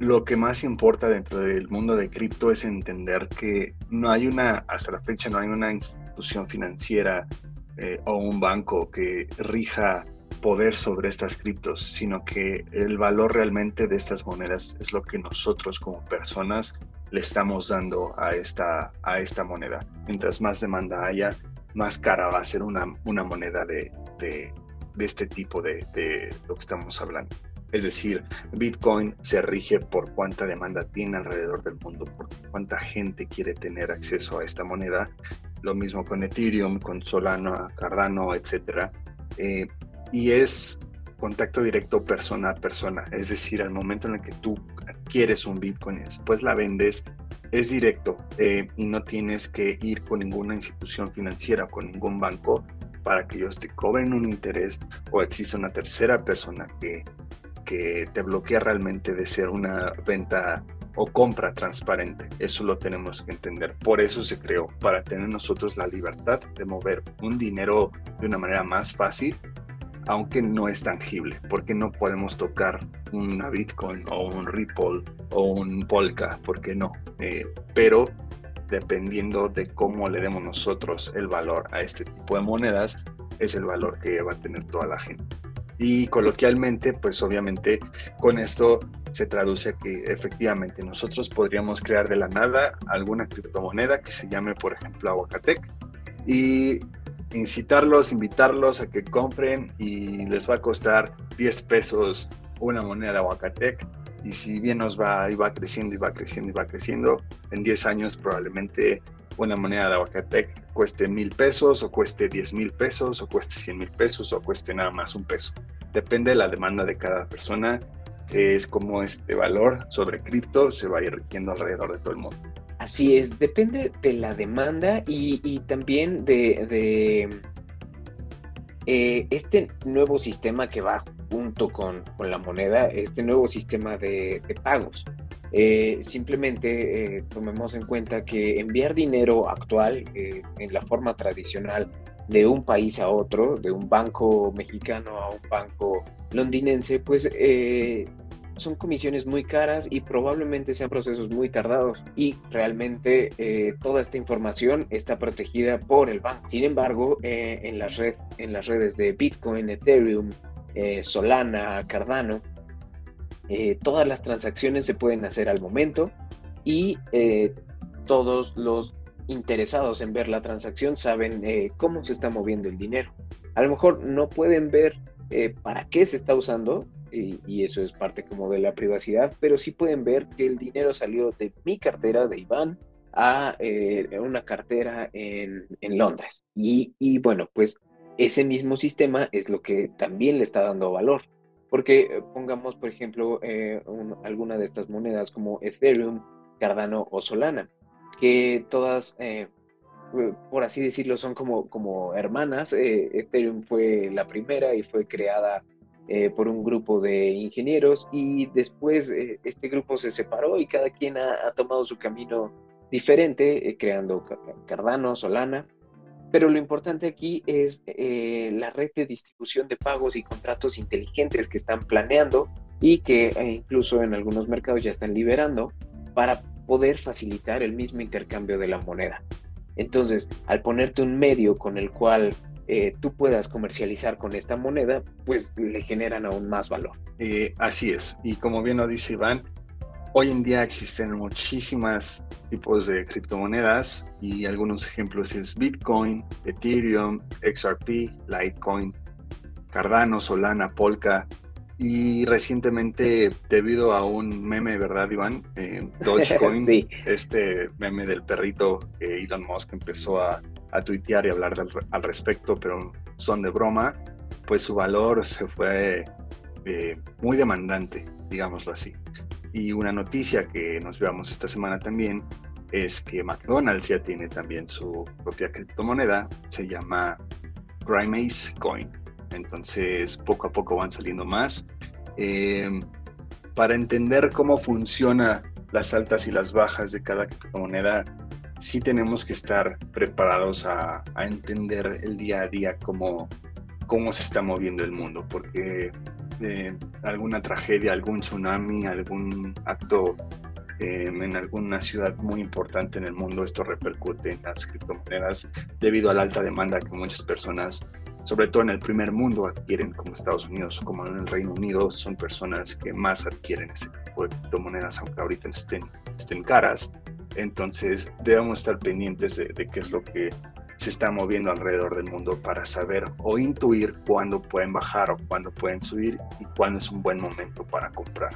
lo que más importa dentro del mundo de cripto es entender que no hay una, hasta la fecha no hay una institución financiera eh, o un banco que rija poder sobre estas criptos, sino que el valor realmente de estas monedas es lo que nosotros como personas le estamos dando a esta, a esta moneda. Mientras más demanda haya, más cara va a ser una, una moneda de, de, este tipo de, de lo que estamos hablando. Es decir, Bitcoin se rige por cuánta demanda tiene alrededor del mundo, por cuánta gente quiere tener acceso a esta moneda. Lo mismo con Ethereum, con Solana, Cardano, etc. Eh, y es contacto directo persona a persona. Es decir, al momento en el que tú adquieres un Bitcoin y después la vendes, es directo eh, y no tienes que ir con ninguna institución financiera, con ningún banco para que ellos te cobren un interés o exista una tercera persona que que te bloquea realmente de ser una venta o compra transparente. Eso lo tenemos que entender. Por eso se creó, para tener nosotros la libertad de mover un dinero de una manera más fácil aunque no es tangible, porque no podemos tocar una Bitcoin o un Ripple o un Polka, porque no. Eh, pero dependiendo de cómo le demos nosotros el valor a este tipo de monedas, es el valor que va a tener toda la gente. Y coloquialmente, pues obviamente con esto se traduce que efectivamente nosotros podríamos crear de la nada alguna criptomoneda que se llame, por ejemplo, Aguacatec. Y incitarlos, invitarlos a que compren y les va a costar 10 pesos una moneda de Aguacatec. Y si bien nos va y va creciendo y va creciendo y va creciendo, en 10 años probablemente una moneda de Aguacatec cueste mil pesos o cueste 10 mil pesos o cueste 100 mil pesos o cueste nada más un peso. Depende de la demanda de cada persona, que es como este valor sobre cripto se va a ir alrededor de todo el mundo. Así es, depende de la demanda y, también de, eh, este nuevo sistema que va junto con, la moneda, este nuevo sistema de, pagos. Eh, simplemente eh, tomemos en cuenta que enviar dinero actual en la forma tradicional de un país a otro, de un banco mexicano a un banco londinense, pues son comisiones muy caras y probablemente sean procesos muy tardados y realmente eh, toda esta información está protegida por el banco. Sin embargo, eh, en, las red, en las redes de Bitcoin, Ethereum, eh, Solana, Cardano, todas las transacciones se pueden hacer al momento y todos los interesados en ver la transacción saben cómo se está moviendo el dinero. A lo mejor no pueden ver para qué se está usando, y, eso es parte como de la privacidad, pero sí pueden ver que el dinero salió de mi cartera, de Iván, a eh, una cartera en, Londres. Y, bueno, pues ese mismo sistema es lo que también le está dando valor. Porque eh, pongamos, por ejemplo, eh, alguna de estas monedas como Ethereum, Cardano o Solana, que todas, por así decirlo, son como, como hermanas. Ethereum fue la primera y fue creada eh, por un grupo de ingenieros y después eh, este grupo se separó y cada quien ha, tomado su camino diferente, eh, creando Cardano, Solana. Pero lo importante aquí es la red de distribución de pagos y contratos inteligentes que están planeando y que incluso en algunos mercados ya están liberando para poder facilitar el mismo intercambio de la moneda. Entonces, al ponerte un medio con el cual eh, tú puedas comercializar con esta moneda, pues le generan aún más valor. Eh, así es. Y como bien lo dice Iván, hoy en día existen muchísimas tipos de criptomonedas y algunos ejemplos es Bitcoin, Ethereum, XRP, Litecoin, Cardano, Solana, Polka. Y recientemente, debido a un meme, ¿verdad, Iván? Eh, Dogecoin, sí. este meme del perrito que Elon Musk empezó a a tuitear y hablar al respecto, pero son de broma, pues su valor se fue eh, muy demandante, digámoslo así. Y una noticia que nos veamos esta semana también es que McDonald's ya tiene también su propia criptomoneda, se llama Grimace Coin. Entonces, poco a poco van saliendo más. Em, para entender cómo funciona las altas y las bajas de cada criptomoneda, sí tenemos que estar preparados a, entender el día a día cómo, cómo se está moviendo el mundo, porque eh, alguna tragedia, algún tsunami, algún acto em, en alguna ciudad muy importante en el mundo, esto repercute en las criptomonedas debido a la alta demanda que muchas personas, sobre todo en el primer mundo, adquieren, como Estados Unidos como en el Reino Unido, son personas que más adquieren este tipo de criptomonedas, aunque ahorita estén, estén caras. Entonces debemos estar pendientes de, qué es lo que se está moviendo alrededor del mundo para saber o intuir cuándo pueden bajar o cuándo pueden subir y cuándo es un buen momento para comprar.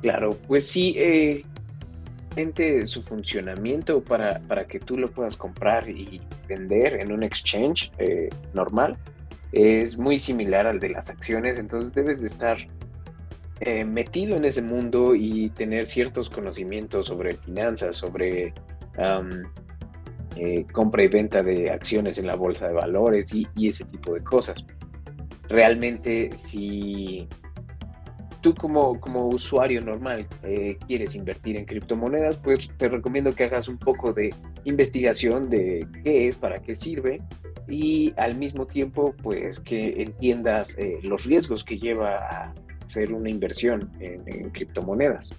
Claro, pues sí, eh, su funcionamiento para, para, que tú lo puedas comprar y vender en un exchange eh, normal es muy similar al de las acciones, entonces debes de estar eh, metido en ese mundo y tener ciertos conocimientos sobre finanzas, sobre eh, compra y venta de acciones en la bolsa de valores y, ese tipo de cosas. Realmente, si tú como, como usuario normal eh, quieres invertir en criptomonedas, pues te recomiendo que hagas un poco de investigación de qué es, para qué sirve y al mismo tiempo pues que entiendas eh, los riesgos que lleva a hacer una inversión en, criptomonedas.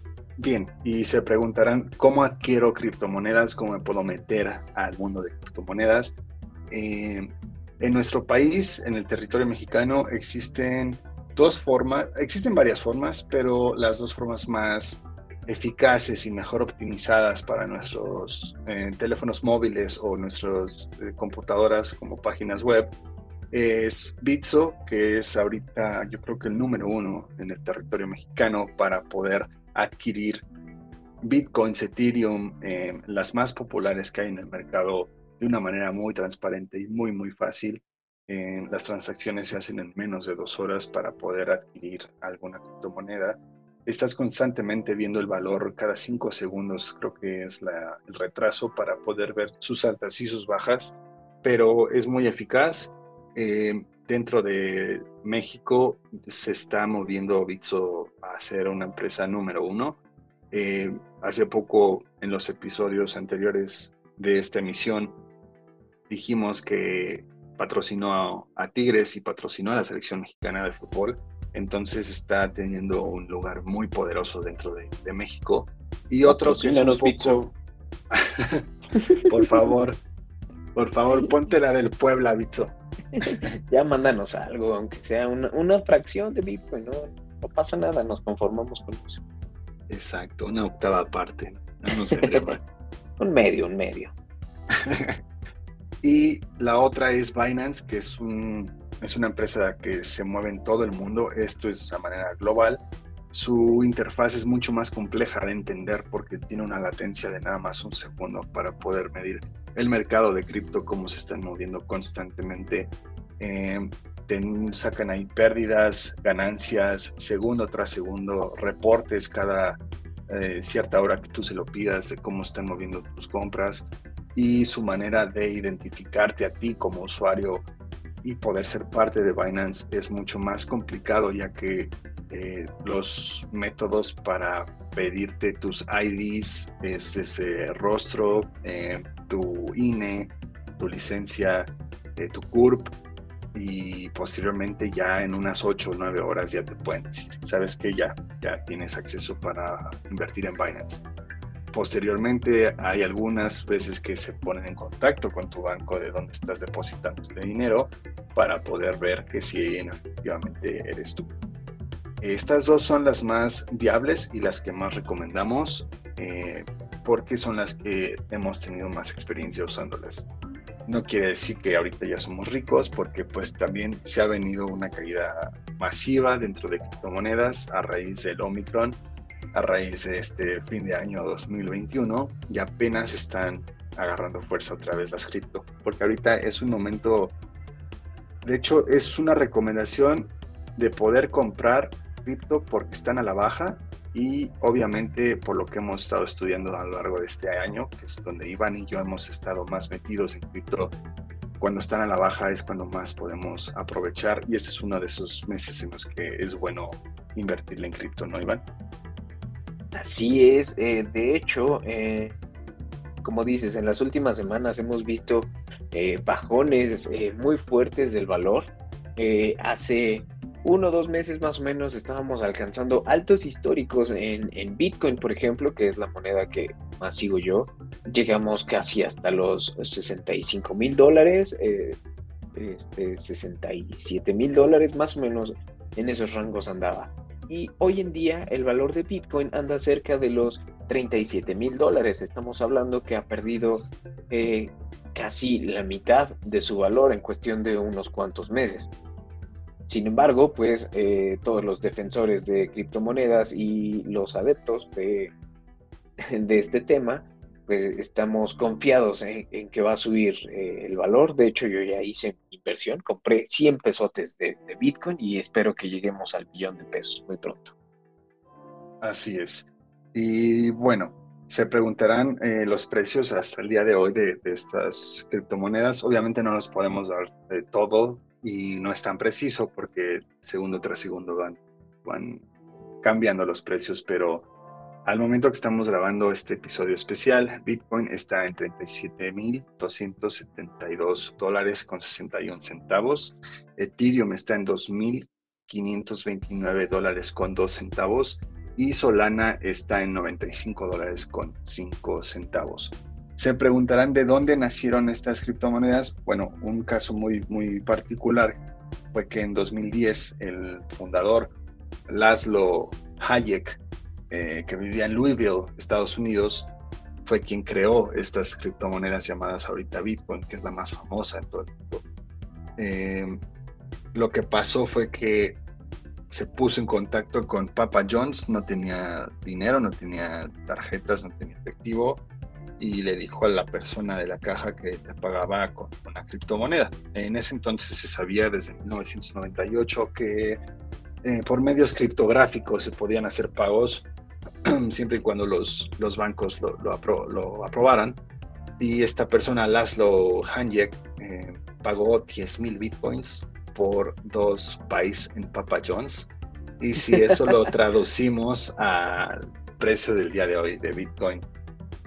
Bien, y se preguntarán, ¿cómo adquiero criptomonedas? ¿Cómo me puedo meter al mundo de criptomonedas? Eh, en nuestro país, en el territorio mexicano, existen dos formas, existen varias formas, pero las dos formas más eficaces y mejor optimizadas para nuestros eh, teléfonos móviles o nuestras eh, computadoras como páginas web es Bitso, que es ahorita yo creo que el número uno en el territorio mexicano para poder adquirir bitcoins, Ethereum, eh, las más populares que hay en el mercado de una manera muy transparente y muy muy fácil. las transacciones se hacen en menos de dos horas para poder adquirir alguna criptomoneda estás constantemente viendo el valor cada cinco segundos, creo que es el retraso para poder ver sus altas y sus bajas, pero es muy eficaz. Eh, dentro de México se está moviendo Bitso a ser una empresa número uno. Eh, hace poco, en los episodios anteriores de esta emisión, dijimos que patrocinó a Tigres y patrocinó a la selección mexicana de fútbol entonces está teniendo un lugar muy poderoso dentro de, México. Y otro que es un poco... por favor, por favor, ponte la del Puebla, Bitso. ya mándanos algo, aunque sea una, fracción de Bitcoin, ¿no? No pasa nada, nos conformamos con eso. Exacto, una octava parte, no nos un medio, un medio. y la otra es Binance, que es un es una empresa que se mueve en todo el mundo, esto es a manera global. Su interfaz es mucho más compleja de entender porque tiene una latencia de nada más un segundo para poder medir el mercado de cripto, cómo se están moviendo constantemente. Eh, sacan ahí pérdidas, ganancias, segundo tras segundo, reportes cada eh, cierta hora que tú se lo pidas de cómo están moviendo tus compras y su manera de identificarte a ti como usuario y poder ser parte de Binance es mucho más complicado ya que eh, los métodos para pedirte tus IDs es desde rostro, eh, tu INE, tu licencia, eh, tu CURP y posteriormente ya en unas 8 o 9 horas ya te pueden decir, sabes que ya, ya tienes acceso para invertir en Binance. Posteriormente hay algunas veces que se ponen en contacto con tu banco de donde estás depositando este dinero para poder ver que si efectivamente eres tú. Estas dos son las más viables y las que más recomendamos eh, porque son las que hemos tenido más experiencia usándolas. No quiere decir que ahorita ya somos ricos porque pues también se ha venido una caída masiva dentro de criptomonedas a raíz del Omicron a raíz de este fin de año 2021 y apenas están agarrando fuerza otra vez las cripto, porque ahorita es un momento, de hecho es una recomendación de poder comprar cripto porque están a la baja y obviamente por lo que hemos estado estudiando a lo largo de este año, que es donde Iván y yo hemos estado más metidos en cripto, cuando están a la baja es cuando más podemos aprovechar y este es uno de esos meses en los que es bueno invertirle en cripto, ¿no, Iván? Así es, eh, de hecho, eh, como dices, en las últimas semanas hemos visto eh, bajones muy fuertes del valor. hace uno o dos meses más o menos estábamos alcanzando altos históricos en, Bitcoin, por ejemplo, que es la moneda que más sigo yo. Llegamos casi hasta los 65 mil dólares, este, 67 mil dólares, más o menos en esos rangos andaba y hoy en día el valor de Bitcoin anda cerca de los 37 mil dólares. Estamos hablando que ha perdido eh, casi la mitad de su valor en cuestión de unos cuantos meses. Sin embargo, pues eh, todos los defensores de criptomonedas y los adeptos de, de este tema pues estamos confiados en, que va a subir eh, el valor. De hecho, yo ya hice inversión, compré 100 pesotes de, Bitcoin y espero que lleguemos al billón de pesos muy pronto. Así es. Y bueno, se preguntarán eh, los precios hasta el día de hoy de, estas criptomonedas. Obviamente no los podemos dar de todo y no es tan preciso porque segundo tras segundo van, van cambiando los precios, pero Al momento que estamos grabando este episodio especial, Bitcoin está en 37.272 dólares con 61 centavos. Ethereum está en 2.529 dólares con 2 centavos. Y Solana está en 95 dólares con 5 centavos. Se preguntarán de dónde nacieron estas criptomonedas. Bueno, un caso muy, muy particular fue que en 2010 el fundador Laszlo Hayek eh, que vivía en Louisville, Estados Unidos, fue quien creó estas criptomonedas llamadas ahorita Bitcoin, que es la más famosa en todo el mundo. Eh, lo que pasó fue que se puso en contacto con Papa John's, no tenía dinero, no tenía tarjetas, no tenía efectivo, y le dijo a la persona de la caja que te pagaba con una criptomoneda. En ese entonces se sabía desde 1998 que eh, por medios criptográficos se podían hacer pagos siempre y cuando los, los bancos lo, lo, aprobaran. Y esta persona, Laszlo Hanjek, eh, pagó 10 mil bitcoins por dos pies en Papa John's. Y si eso lo traducimos al precio del día de hoy de Bitcoin,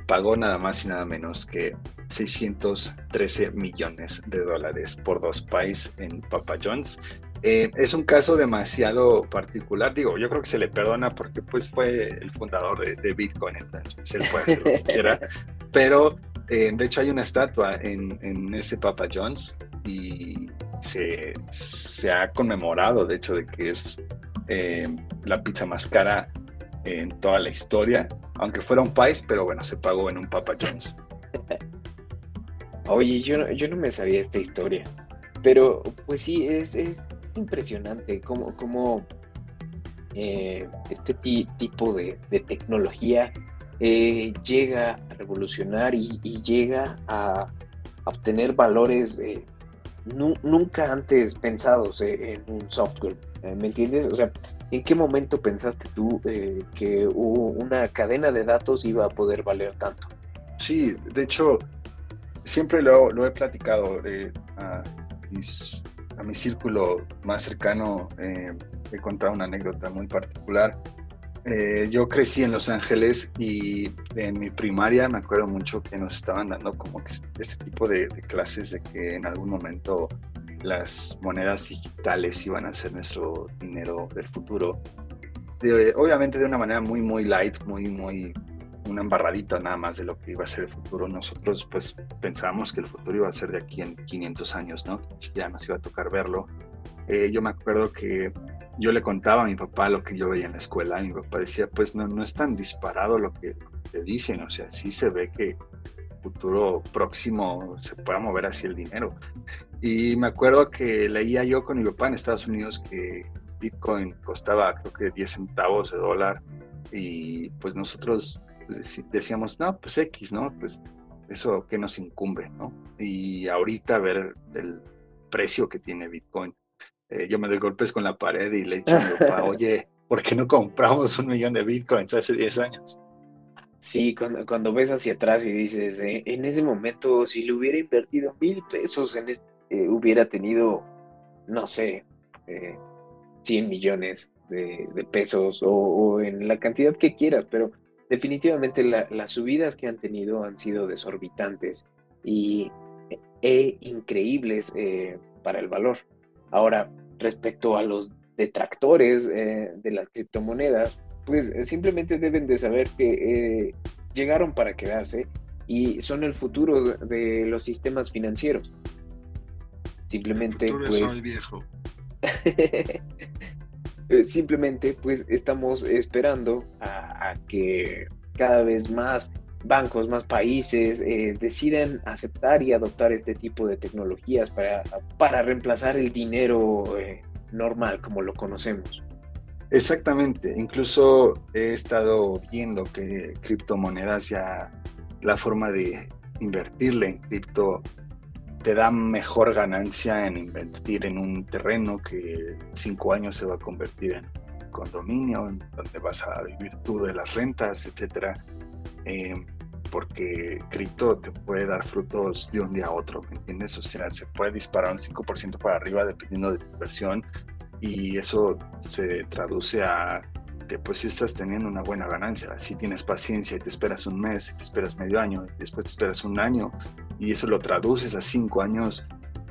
pagó nada más y nada menos que 613 millones de dólares por dos pies en Papa John's. Eh, es un caso demasiado particular, digo, yo creo que se le perdona porque pues fue el fundador de, Bitcoin, entonces él puede hacer lo que quiera, pero eh, de hecho hay una estatua en, ese Papa John's y se, ha conmemorado, de hecho, de que es eh, la pizza más cara en toda la historia, aunque fuera un país, pero bueno, se pagó en un Papa John's. Oye, yo, yo no me sabía esta historia, pero pues sí, es, es impresionante cómo, cómo eh, este tipo de, tecnología eh, llega a revolucionar y, llega a, obtener valores eh, nunca antes pensados en un software. ¿Me entiendes? O sea, ¿en qué momento pensaste tú que una cadena de datos iba a poder valer tanto? Sí, de hecho, siempre lo, he platicado a mis a mi círculo más cercano eh, he contado una anécdota muy particular. Eh, yo crecí en Los Ángeles y en mi primaria me acuerdo mucho que nos estaban dando como que este tipo de, clases de que en algún momento las monedas digitales iban a ser nuestro dinero del futuro. obviamente de una manera muy, muy light, muy, muy una embarradita nada más de lo que iba a ser el futuro. Nosotros pues pensamos que el futuro iba a ser de aquí en 500 años, ¿no? Siquiera nos iba a tocar verlo. Eh, yo me acuerdo que yo le contaba a mi papá lo que yo veía en la escuela y mi papá decía, pues no, no es tan disparado lo que te dicen, o sea, sí se ve que futuro próximo se pueda mover así el dinero. Y me acuerdo que leía yo con mi papá en Estados Unidos que Bitcoin costaba creo que 10 centavos de dólar y pues nosotros decíamos, no, pues X, ¿no? Pues eso que nos incumbe, ¿no? Y ahorita ver el precio que tiene Bitcoin. Eh, yo me doy golpes con la pared y le he dicho oye, ¿por qué no compramos un millón de Bitcoins hace 10 años? Sí, cuando, ves hacia atrás y dices, eh, en ese momento, si le hubiera invertido mil pesos, en este, hubiera tenido, no sé, 100 millones de, pesos o, en la cantidad que quieras, pero definitivamente las subidas que han tenido han sido desorbitantes y e increíbles eh, para el valor. Ahora, respecto a los detractores eh, de las criptomonedas, pues eh, simplemente deben de saber que llegaron para quedarse y son el futuro de, los sistemas financieros. Simplemente, pues. viejo. Eh, simplemente pues estamos esperando a, que cada vez más bancos, más países eh, decidan aceptar y adoptar este tipo de tecnologías para, para reemplazar el dinero eh, normal como lo conocemos. Exactamente, incluso he estado viendo que criptomonedas ya la forma de invertirle en cripto te da mejor ganancia en invertir en un terreno que cinco años se va a convertir en condominio, en donde vas a vivir tú de las rentas, etcétera. Eh, porque cripto te puede dar frutos de un día a otro, ¿me entiendes? O sea, se puede disparar un 5% para arriba dependiendo de tu inversión y eso se traduce a que pues si estás teniendo una buena ganancia. Si tienes paciencia y te esperas un mes, te esperas medio año, y después te esperas un año y eso lo traduces a cinco años,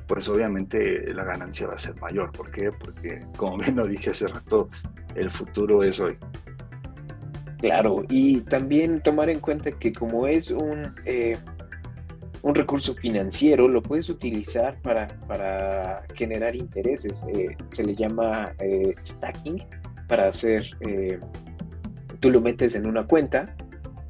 pues obviamente la ganancia va a ser mayor. ¿Por qué? Porque como bien lo dije hace rato, el futuro es hoy. Claro, y también tomar en cuenta que como es un, eh, un recurso financiero, lo puedes utilizar para, para generar intereses. Eh, se le llama eh, stacking para hacer, tú lo metes en una cuenta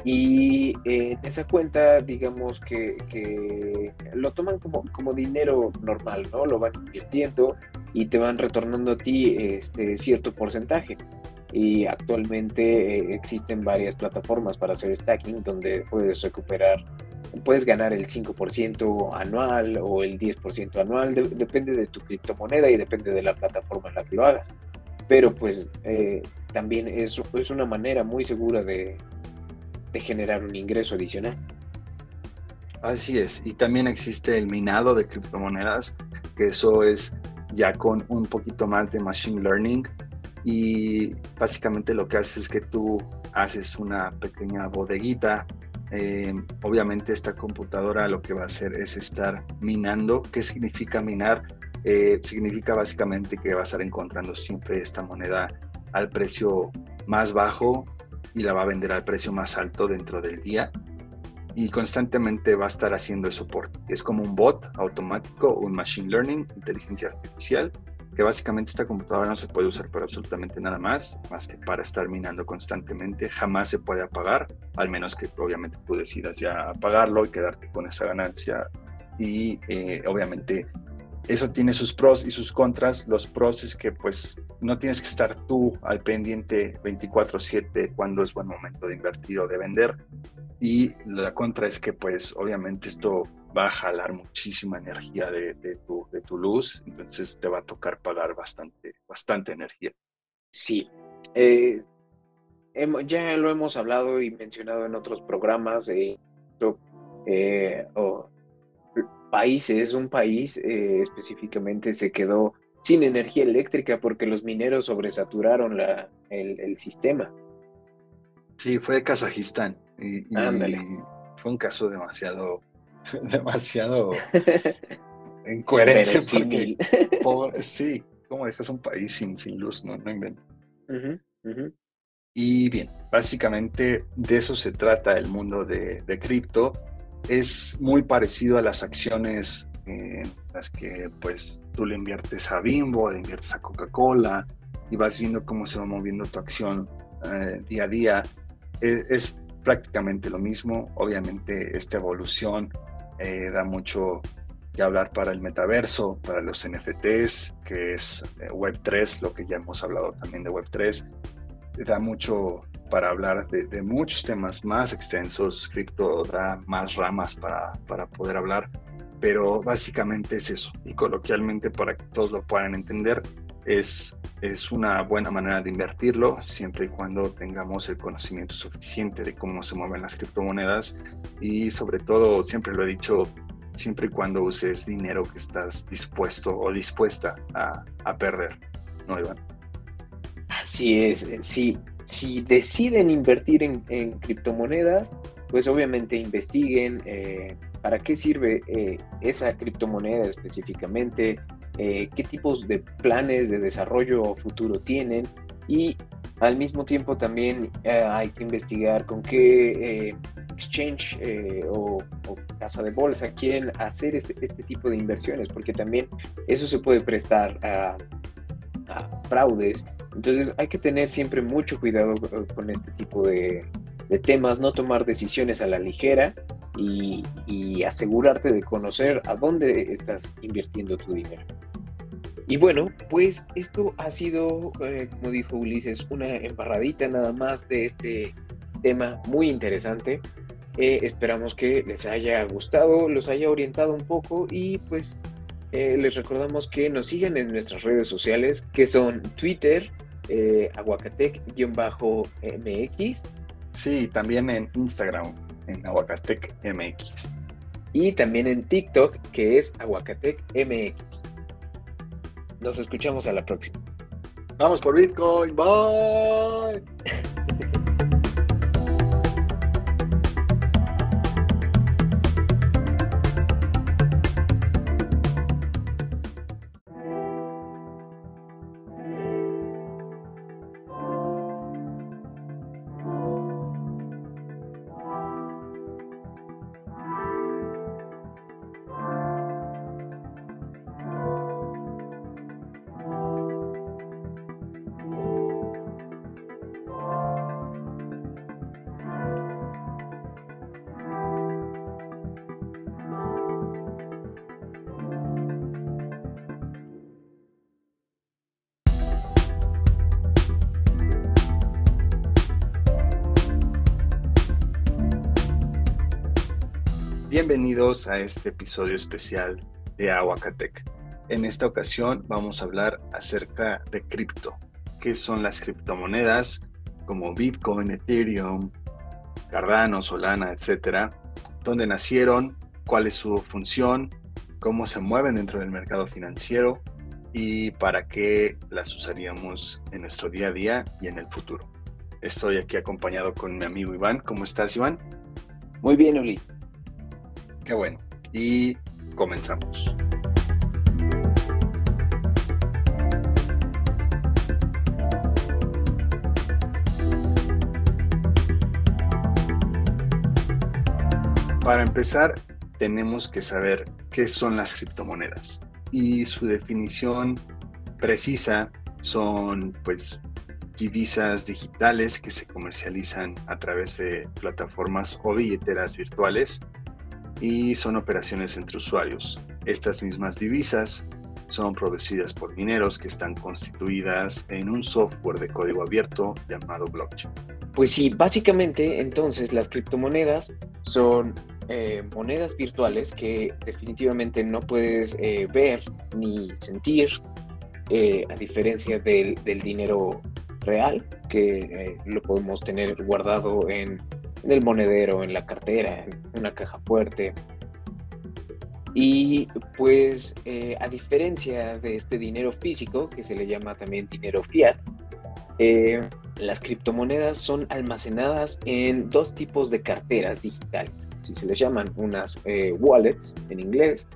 y en esa cuenta, digamos que, que, lo toman como, como dinero normal, ¿no? Lo van invirtiendo y te van retornando a ti este cierto porcentaje y actualmente eh, existen varias plataformas para hacer stacking donde puedes recuperar, puedes ganar el 5% anual o el 10% anual, depende de tu criptomoneda y depende de la plataforma en la que lo hagas. Pero pues eh, también es, es una manera muy segura de, de generar un ingreso adicional. Así es, y también existe el minado de criptomonedas, que eso es ya con un poquito más de machine learning, y básicamente lo que haces es que tú haces una pequeña bodeguita. Eh, obviamente esta computadora lo que va a hacer es estar minando. ¿Qué significa minar? Eh, significa básicamente que va a estar encontrando siempre esta moneda al precio más bajo y la va a vender al precio más alto dentro del día y constantemente va a estar haciendo el soporte. Es como un bot automático, un machine learning, inteligencia artificial, que básicamente esta computadora no se puede usar para absolutamente nada más, más que para estar minando constantemente. Jamás se puede apagar, al menos que obviamente tú decidas ya apagarlo y quedarte con esa ganancia. Y eh, obviamente eso tiene sus pros y sus contras. Los pros es que pues no tienes que estar tú al pendiente 24/7 cuando es buen momento de invertir o de vender. Y la contra es que pues obviamente esto va a jalar muchísima energía de, tu, de tu luz, entonces te va a tocar pagar bastante, bastante energía. Sí, eh, ya lo hemos hablado y mencionado en otros programas, eh, eh países, un país eh, específicamente se quedó sin energía eléctrica porque los mineros sobresaturaron la, el, sistema. Sí, fue de Kazajistán. Y, fue un caso demasiado demasiado incoherente. sí, como dejas un país sin, sin luz? No, no inventes. Y bien, básicamente de eso se trata el mundo de, de cripto. Es muy parecido a las acciones en las que pues tú le inviertes a Bimbo, le inviertes a Coca-Cola y vas viendo cómo se va moviendo tu acción eh, día a día. E, es prácticamente lo mismo. Obviamente esta evolución eh, da mucho que hablar para el metaverso, para los NFTs, que es eh, Web3, lo que ya hemos hablado también de Web3. Da mucho para hablar de, muchos temas más extensos. Cripto da más ramas para, para poder hablar, pero básicamente es eso. Y coloquialmente, para que todos lo puedan entender, es, es una buena manera de invertirlo siempre y cuando tengamos el conocimiento suficiente de cómo se mueven las criptomonedas y sobre todo, siempre lo he dicho, siempre y cuando uses dinero que estás dispuesto o dispuesta a, a perder, ¿no, Iván? Así es, eh, si, si deciden invertir en, en criptomonedas, pues obviamente investiguen eh, para qué sirve eh, esa criptomoneda específicamente, eh, qué tipos de planes de desarrollo futuro tienen y al mismo tiempo también eh, hay que investigar con qué eh, exchange o, casa de bolsa quieren hacer este, este, tipo de inversiones, porque también eso se puede prestar a, fraudes. Entonces hay que tener siempre mucho cuidado con este tipo de, de temas, no tomar decisiones a la ligera y, asegurarte de conocer a dónde estás invirtiendo tu dinero. Y bueno, pues esto ha sido, eh, como dijo Ulises, una embarradita nada más de este tema muy interesante. Eh, esperamos que les haya gustado, los haya orientado un poco y pues eh, les recordamos que nos sigan en nuestras redes sociales que son Twitter, aguacatec-mx. Sí, también en Instagram, en Aguacatec MX. Y también en TikTok, que es Aguacatec MX. Nos escuchamos a la próxima. Vamos por Bitcoin. Bye. Bienvenidos a este episodio especial de Aguacatec. En esta ocasión vamos a hablar acerca de cripto, qué son las criptomonedas como Bitcoin, Ethereum, Cardano, Solana, etcétera, dónde nacieron, cuál es su función, cómo se mueven dentro del mercado financiero y para qué las usaríamos en nuestro día a día y en el futuro. Estoy aquí acompañado con mi amigo Iván. ¿Cómo estás, Iván? Muy bien, Uli. Qué bueno. Y comenzamos. Para empezar, tenemos que saber qué son las criptomonedas y su definición precisa son pues divisas digitales que se comercializan a través de plataformas o billeteras virtuales y son operaciones entre usuarios. Estas mismas divisas son producidas por mineros que están constituidas en un software de código abierto llamado blockchain. Pues sí, básicamente entonces las criptomonedas son eh, monedas virtuales que definitivamente no puedes eh, ver ni sentir, eh, a diferencia del, del, dinero real, que lo podemos tener guardado en en el monedero, en la cartera, en una caja fuerte. Y pues eh, a diferencia de este dinero físico, que se le llama también dinero fiat, eh, las criptomonedas son almacenadas en dos tipos de carteras digitales, si se les llaman unas eh, wallets en inglés,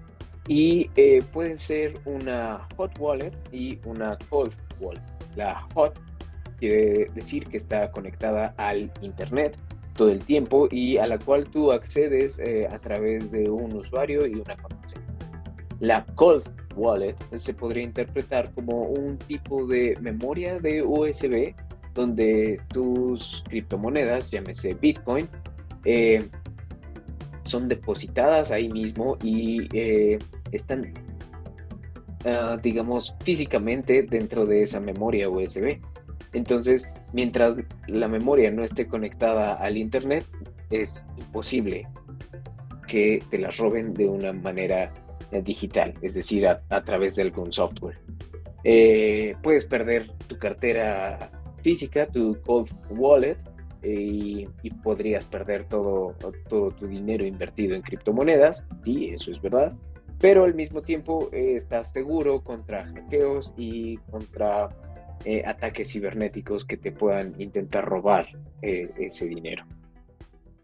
y pueden ser una hot wallet y una cold wallet. La hot quiere decir que está conectada al Internet todo el tiempo y a la cual tú accedes eh, a través de un usuario y una contraseña. La Cold Wallet se podría interpretar como un tipo de memoria de USB donde tus criptomonedas, llámese Bitcoin, eh, son depositadas ahí mismo y eh, están, ah, digamos, físicamente dentro de esa memoria USB. Entonces, mientras la memoria no esté conectada al Internet, es imposible que te las roben de una manera eh, digital, es decir, a, través de algún software. Eh, puedes perder tu cartera física, tu cold wallet, y, podrías perder todo, todo tu dinero invertido en criptomonedas, sí, eso es verdad, pero al mismo tiempo eh, estás seguro contra hackeos y contra eh, ataques cibernéticos que te puedan intentar robar eh, ese dinero.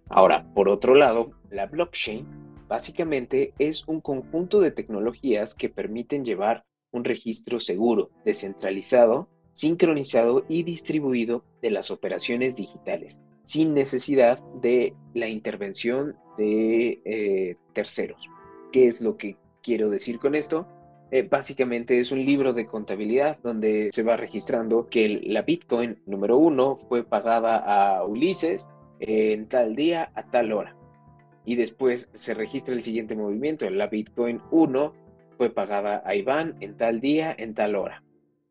Ahora, por otro lado, la blockchain básicamente es un conjunto de tecnologías que permiten llevar un registro seguro, descentralizado, sincronizado y distribuido de las operaciones digitales, sin necesidad de la intervención de eh, terceros. ¿Qué es lo que quiero decir con esto? Eh, básicamente es un libro de contabilidad donde se va registrando que la Bitcoin número uno fue pagada a Ulises en tal día a tal hora. Y después se registra el siguiente movimiento. La Bitcoin 1 fue pagada a Iván en tal día, en tal hora.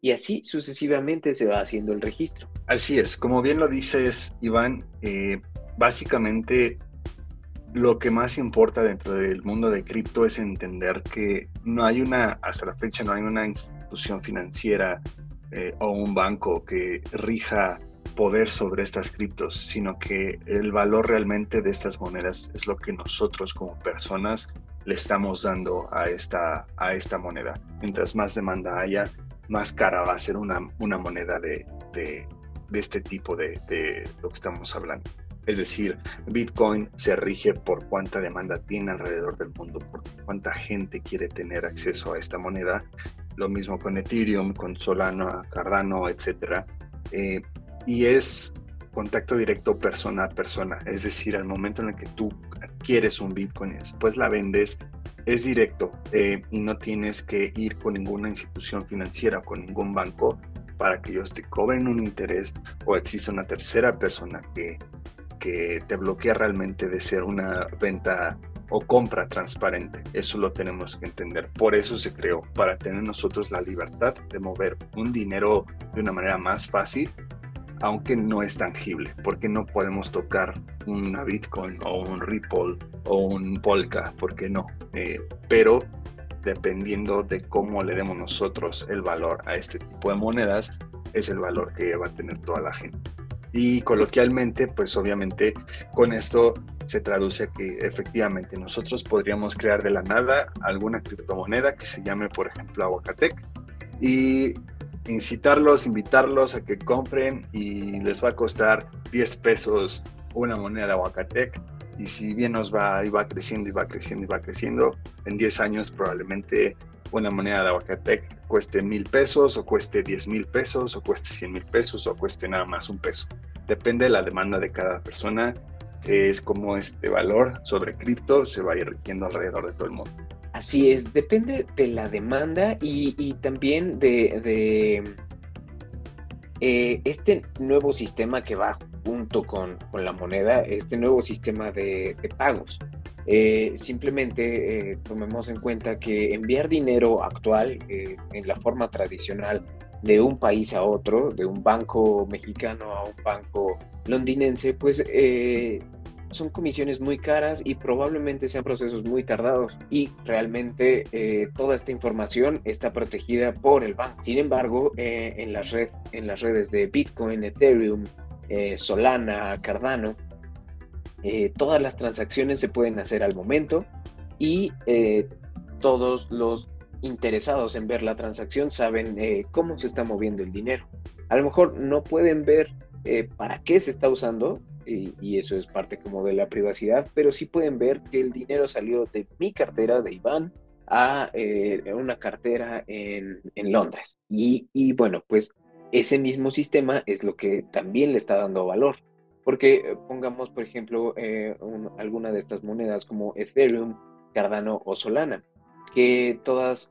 Y así sucesivamente se va haciendo el registro. Así es, como bien lo dices, Iván, eh, básicamente lo que más importa dentro del mundo de cripto es entender que no hay una, hasta la fecha, no hay una institución financiera eh, o un banco que rija poder sobre estas criptos, sino que el valor realmente de estas monedas es lo que nosotros como personas le estamos dando a esta, a esta moneda. Mientras más demanda haya, más cara va a ser una, una moneda de, de, este tipo de, de lo que estamos hablando. Es decir, Bitcoin se rige por cuánta demanda tiene alrededor del mundo, por cuánta gente quiere tener acceso a esta moneda. Lo mismo con Ethereum, con Solana, Cardano, etc. Eh, y es contacto directo persona a persona. Es decir, al momento en el que tú adquieres un Bitcoin y después la vendes, es directo eh, y no tienes que ir con ninguna institución financiera o con ningún banco para que ellos te cobren un interés o exista una tercera persona que, que te bloquea realmente de ser una venta o compra transparente. Eso lo tenemos que entender. Por eso se creó, para tener nosotros la libertad de mover un dinero de una manera más fácil aunque no es tangible, porque no podemos tocar una Bitcoin o un Ripple o un Polka, porque no. Eh, pero dependiendo de cómo le demos nosotros el valor a este tipo de monedas, es el valor que va a tener toda la gente. Y coloquialmente, pues obviamente con esto se traduce que efectivamente nosotros podríamos crear de la nada alguna criptomoneda que se llame, por ejemplo, Aguacatec y incitarlos, invitarlos a que compren y les va a costar 10 pesos una moneda de Aguacatec. Y si bien nos va y va creciendo y va creciendo y va creciendo, en 10 años probablemente una moneda de Aguacatec cueste mil pesos o cueste 10 mil pesos o cueste 100 mil pesos o cueste nada más un peso. Depende de la demanda de cada persona, es como este valor sobre cripto se va a ir alrededor de todo el mundo. Así es, depende de la demanda y, también de, eh, este nuevo sistema que va junto con, la moneda, este nuevo sistema de, pagos. Eh, simplemente eh, tomemos en cuenta que enviar dinero actual en la forma tradicional de un país a otro, de un banco mexicano a un banco londinense, pues son comisiones muy caras y probablemente sean procesos muy tardados y realmente eh, toda esta información está protegida por el banco. Sin embargo, eh, en, las red, en las redes de Bitcoin, Ethereum, eh, Solana, Cardano, todas las transacciones se pueden hacer al momento y todos los interesados en ver la transacción saben cómo se está moviendo el dinero. A lo mejor no pueden ver para qué se está usando, y, eso es parte como de la privacidad, pero sí pueden ver que el dinero salió de mi cartera, de Iván, a eh, una cartera en, Londres. Y, bueno, pues ese mismo sistema es lo que también le está dando valor. Porque eh, pongamos, por ejemplo, eh, alguna de estas monedas como Ethereum, Cardano o Solana, que todas,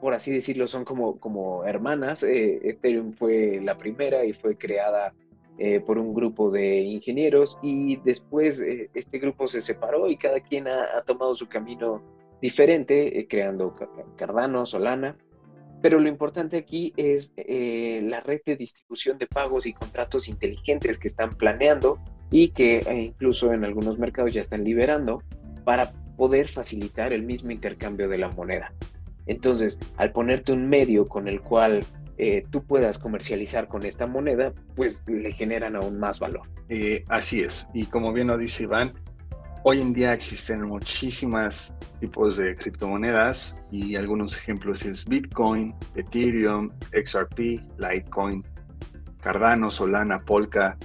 por así decirlo, son como, como hermanas. Ethereum fue la primera y fue creada eh, por un grupo de ingenieros y después eh, este grupo se separó y cada quien ha, tomado su camino diferente, eh, creando Cardano, Solana. Pero lo importante aquí es la red de distribución de pagos y contratos inteligentes que están planeando y que incluso en algunos mercados ya están liberando para poder facilitar el mismo intercambio de la moneda. Entonces, al ponerte un medio con el cual eh, tú puedas comercializar con esta moneda, pues le generan aún más valor. Eh, así es. Y como bien lo dice Iván, hoy en día existen muchísimas tipos de criptomonedas y algunos ejemplos es Bitcoin, Ethereum, XRP, Litecoin, Cardano, Solana, Polka.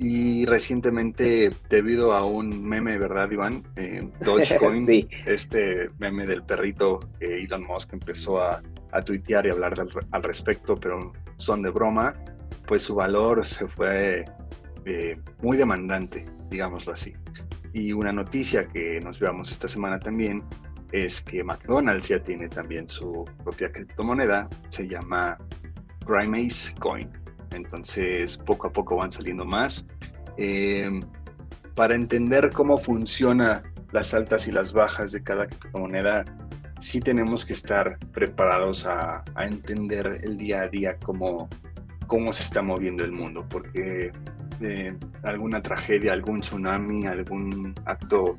Y recientemente, debido a un meme, ¿verdad, Iván? Eh, Dogecoin, este meme del perrito que Elon Musk empezó a a tuitear y hablar al, respecto, pero son de broma, pues su valor se fue eh, muy demandante, digámoslo así. Y una noticia que nos veamos esta semana también es que McDonald's ya tiene también su propia criptomoneda, se llama Grimace Coin. Entonces, poco a poco van saliendo más. Em, para entender cómo funciona las altas y las bajas de cada criptomoneda, sí tenemos que estar preparados a, entender el día a día cómo, cómo se está moviendo el mundo, porque eh, alguna tragedia, algún tsunami, algún acto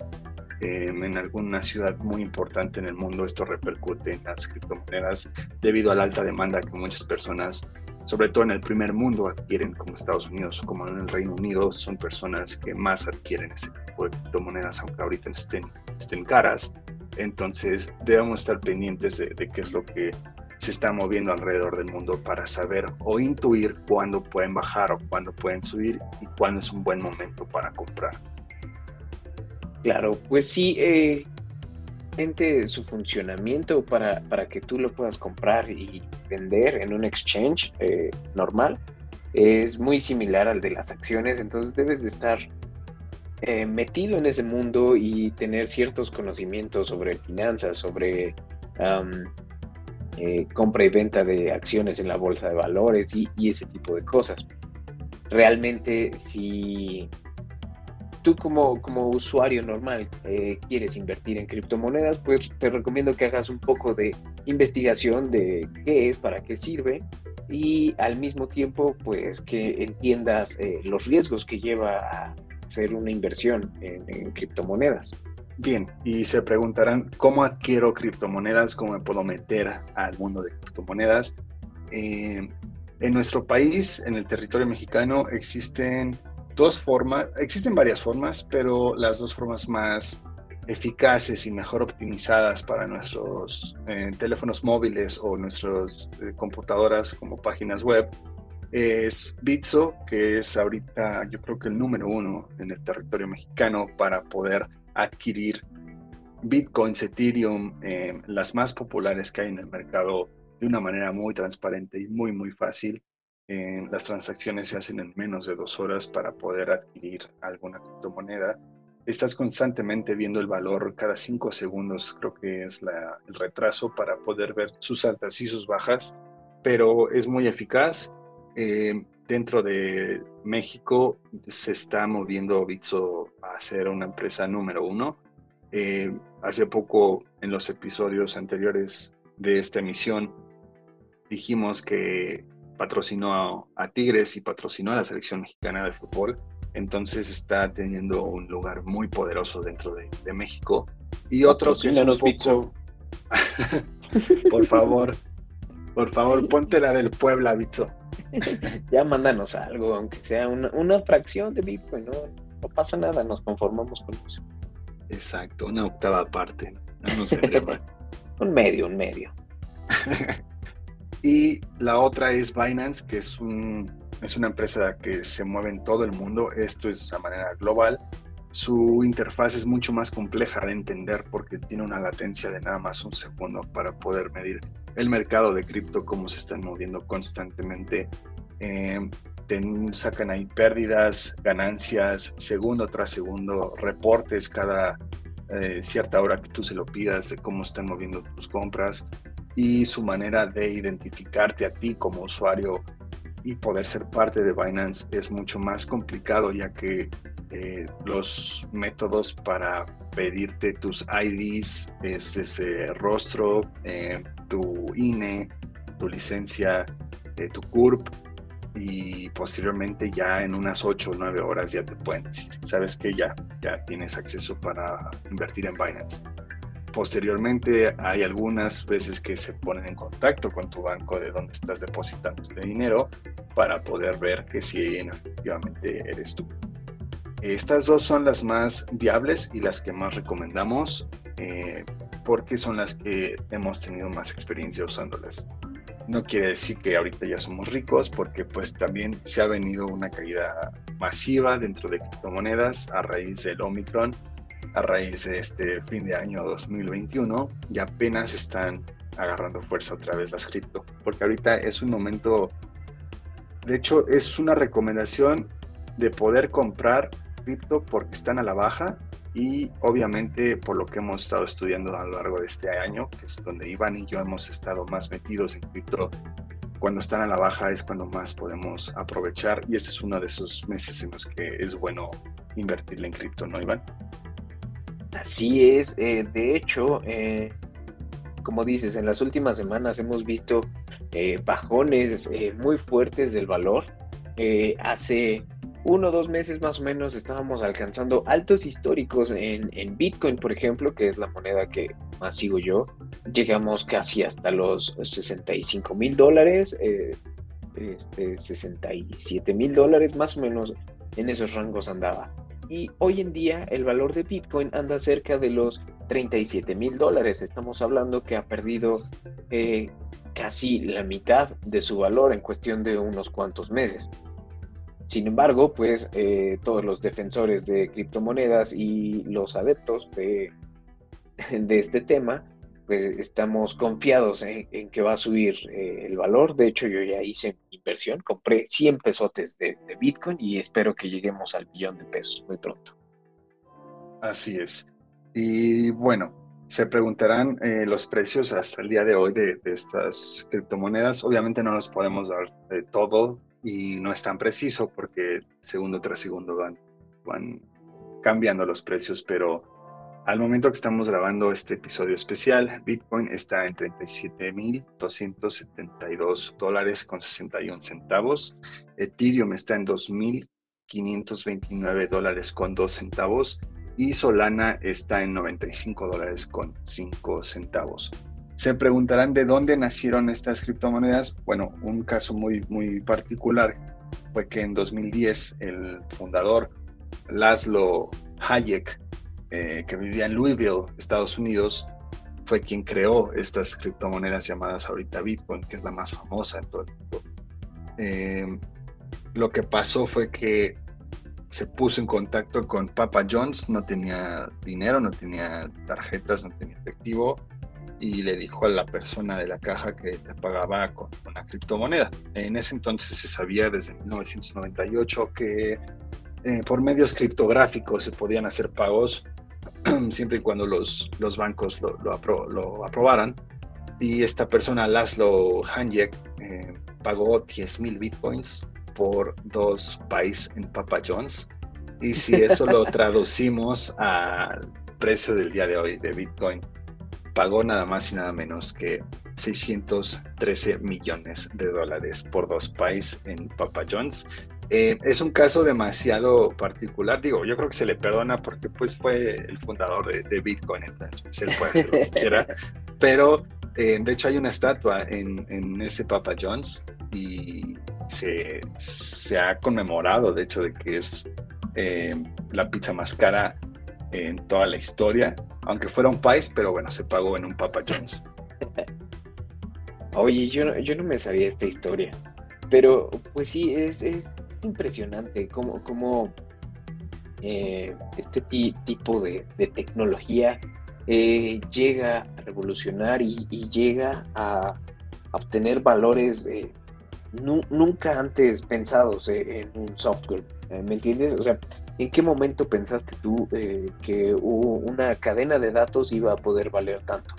eh, en alguna ciudad muy importante en el mundo, esto repercute en las criptomonedas debido a la alta demanda que muchas personas, sobre todo en el primer mundo, adquieren, como Estados Unidos como en el Reino Unido, son personas que más adquieren este tipo de criptomonedas, aunque ahorita estén, estén caras. Entonces debemos estar pendientes de, qué es lo que se está moviendo alrededor del mundo para saber o intuir cuándo pueden bajar o cuándo pueden subir y cuándo es un buen momento para comprar. Claro, pues sí, eh, su funcionamiento para, para, que tú lo puedas comprar y vender en un exchange eh, normal es muy similar al de las acciones, entonces debes de estar eh, metido en ese mundo y tener ciertos conocimientos sobre finanzas, sobre eh, compra y venta de acciones en la bolsa de valores y, ese tipo de cosas. Realmente si tú como, como usuario normal eh, quieres invertir en criptomonedas, pues te recomiendo que hagas un poco de investigación de qué es, para qué sirve y al mismo tiempo pues que entiendas eh, los riesgos que lleva a hacer una inversión en, criptomonedas. Bien, y se preguntarán, ¿cómo adquiero criptomonedas? ¿Cómo me puedo meter al mundo de criptomonedas? Eh, en nuestro país, en el territorio mexicano, existen dos formas, existen varias formas, pero las dos formas más eficaces y mejor optimizadas para nuestros eh, teléfonos móviles o nuestras eh, computadoras como páginas web es Bitso, que es ahorita yo creo que el número uno en el territorio mexicano para poder adquirir bitcoins, Ethereum, eh, las más populares que hay en el mercado de una manera muy transparente y muy, muy fácil las transacciones se hacen en menos de dos horas para poder adquirir alguna criptomoneda. Estás constantemente viendo el valor cada cinco segundos, creo que es el retraso para poder ver sus altas y sus bajas, pero es muy eficaz. Eh, dentro de México se está moviendo Bitso a ser una empresa número uno. Eh, hace poco, en los episodios anteriores de esta emisión, dijimos que patrocinó a, Tigres y patrocinó a la selección mexicana de fútbol. Entonces está teniendo un lugar muy poderoso dentro de, México. Y otro que es un poco... por favor, por favor, ponte la del Puebla, Bitso. ya mándanos algo, aunque sea una, fracción de Bitcoin, ¿no? no pasa nada, nos conformamos con eso. Exacto, una octava parte, no nos un medio, un medio. Y la otra es Binance, que es, un, es una empresa que se mueve en todo el mundo. Esto es a manera global. Su interfaz es mucho más compleja de entender porque tiene una latencia de nada más un segundo para poder medir el mercado de cripto, cómo se están moviendo constantemente. Eh, sacan ahí pérdidas, ganancias, segundo tras segundo, reportes cada eh, cierta hora que tú se lo pidas de cómo están moviendo tus compras y su manera de identificarte a ti como usuario y poder ser parte de Binance es mucho más complicado ya que eh, los métodos para pedirte tus IDs es desde rostro, eh, tu INE, tu licencia, eh, tu CURP y posteriormente ya en unas 8 o 9 horas ya te pueden decir, sabes que ya, ya tienes acceso para invertir en Binance. Posteriormente hay algunas veces que se ponen en contacto con tu banco de donde estás depositando este dinero para poder ver que si efectivamente eres tú. Estas dos son las más viables y las que más recomendamos eh, porque son las que hemos tenido más experiencia usándolas. No quiere decir que ahorita ya somos ricos porque pues también se ha venido una caída masiva dentro de criptomonedas a raíz del Omicron a raíz de este fin de año 2021 y apenas están agarrando fuerza otra vez las cripto, porque ahorita es un momento, de hecho es una recomendación de poder comprar cripto porque están a la baja y obviamente por lo que hemos estado estudiando a lo largo de este año, que es donde Iván y yo hemos estado más metidos en cripto, cuando están a la baja es cuando más podemos aprovechar y este es uno de esos meses en los que es bueno invertirle en cripto, ¿no, Iván? Así es, eh, de hecho, eh, como dices, en las últimas semanas hemos visto eh, bajones muy fuertes del valor. hace uno o dos meses más o menos estábamos alcanzando altos históricos en, Bitcoin, por ejemplo, que es la moneda que más sigo yo. Llegamos casi hasta los 65 mil dólares, este, 67 mil dólares, más o menos en esos rangos andaba y hoy en día el valor de Bitcoin anda cerca de los 37 mil dólares. Estamos hablando que ha perdido eh, casi la mitad de su valor en cuestión de unos cuantos meses. Sin embargo, pues eh, todos los defensores de criptomonedas y los adeptos de, de este tema, pues estamos confiados en, que va a subir eh, el valor. De hecho, yo ya hice inversión, compré 100 pesotes de, de Bitcoin y espero que lleguemos al billón de pesos muy pronto. Así es. Y bueno, se preguntarán eh, los precios hasta el día de hoy de, estas criptomonedas. Obviamente no los podemos dar de todo y no es tan preciso porque segundo tras segundo van, van cambiando los precios, pero al momento que estamos grabando este episodio especial, Bitcoin está en 37.272 dólares con 61 centavos, Ethereum está en 2.529 dólares con 2 centavos y Solana está en 95 dólares con 5 centavos. Se preguntarán de dónde nacieron estas criptomonedas. Bueno, un caso muy, muy particular fue que en 2010 el fundador Laszlo Hayek, eh, que vivía en Louisville, Estados Unidos, fue quien creó estas criptomonedas llamadas ahorita Bitcoin, que es la más famosa en todo el mundo. Eh, lo que pasó fue que se puso en contacto con Papa John's, no tenía dinero, no tenía tarjetas, no tenía efectivo, y le dijo a la persona de la caja que te pagaba con una criptomoneda. En ese entonces se sabía desde 1998 que eh, por medios criptográficos se podían hacer pagos siempre y cuando los, los bancos lo, lo, aprobaran. Y esta persona, Laszlo Hanjek, eh, pagó 10 mil bitcoins por dos pies en Papa John's. Y si eso lo traducimos al precio del día de hoy de Bitcoin, pagó nada más y nada menos que 613 millones de dólares por dos pies en Papa John's. Eh, es un caso demasiado particular, digo, yo creo que se le perdona porque pues fue el fundador de, Bitcoin, entonces pues, él puede hacer lo que quiera, pero eh, de hecho hay una estatua en, en ese Papa John's y se, ha conmemorado, de hecho, de que es eh, la pizza más cara en toda la historia, aunque fuera un país, pero bueno, se pagó en un Papa John's. Oye, yo, yo no me sabía esta historia, pero pues sí, es, impresionante cómo, cómo eh, este tipo de, tecnología eh, llega a revolucionar y, llega a, obtener valores nunca antes pensados eh, en un software, eh, ¿me entiendes? O sea, ¿en qué momento pensaste tú eh, que una cadena de datos iba a poder valer tanto?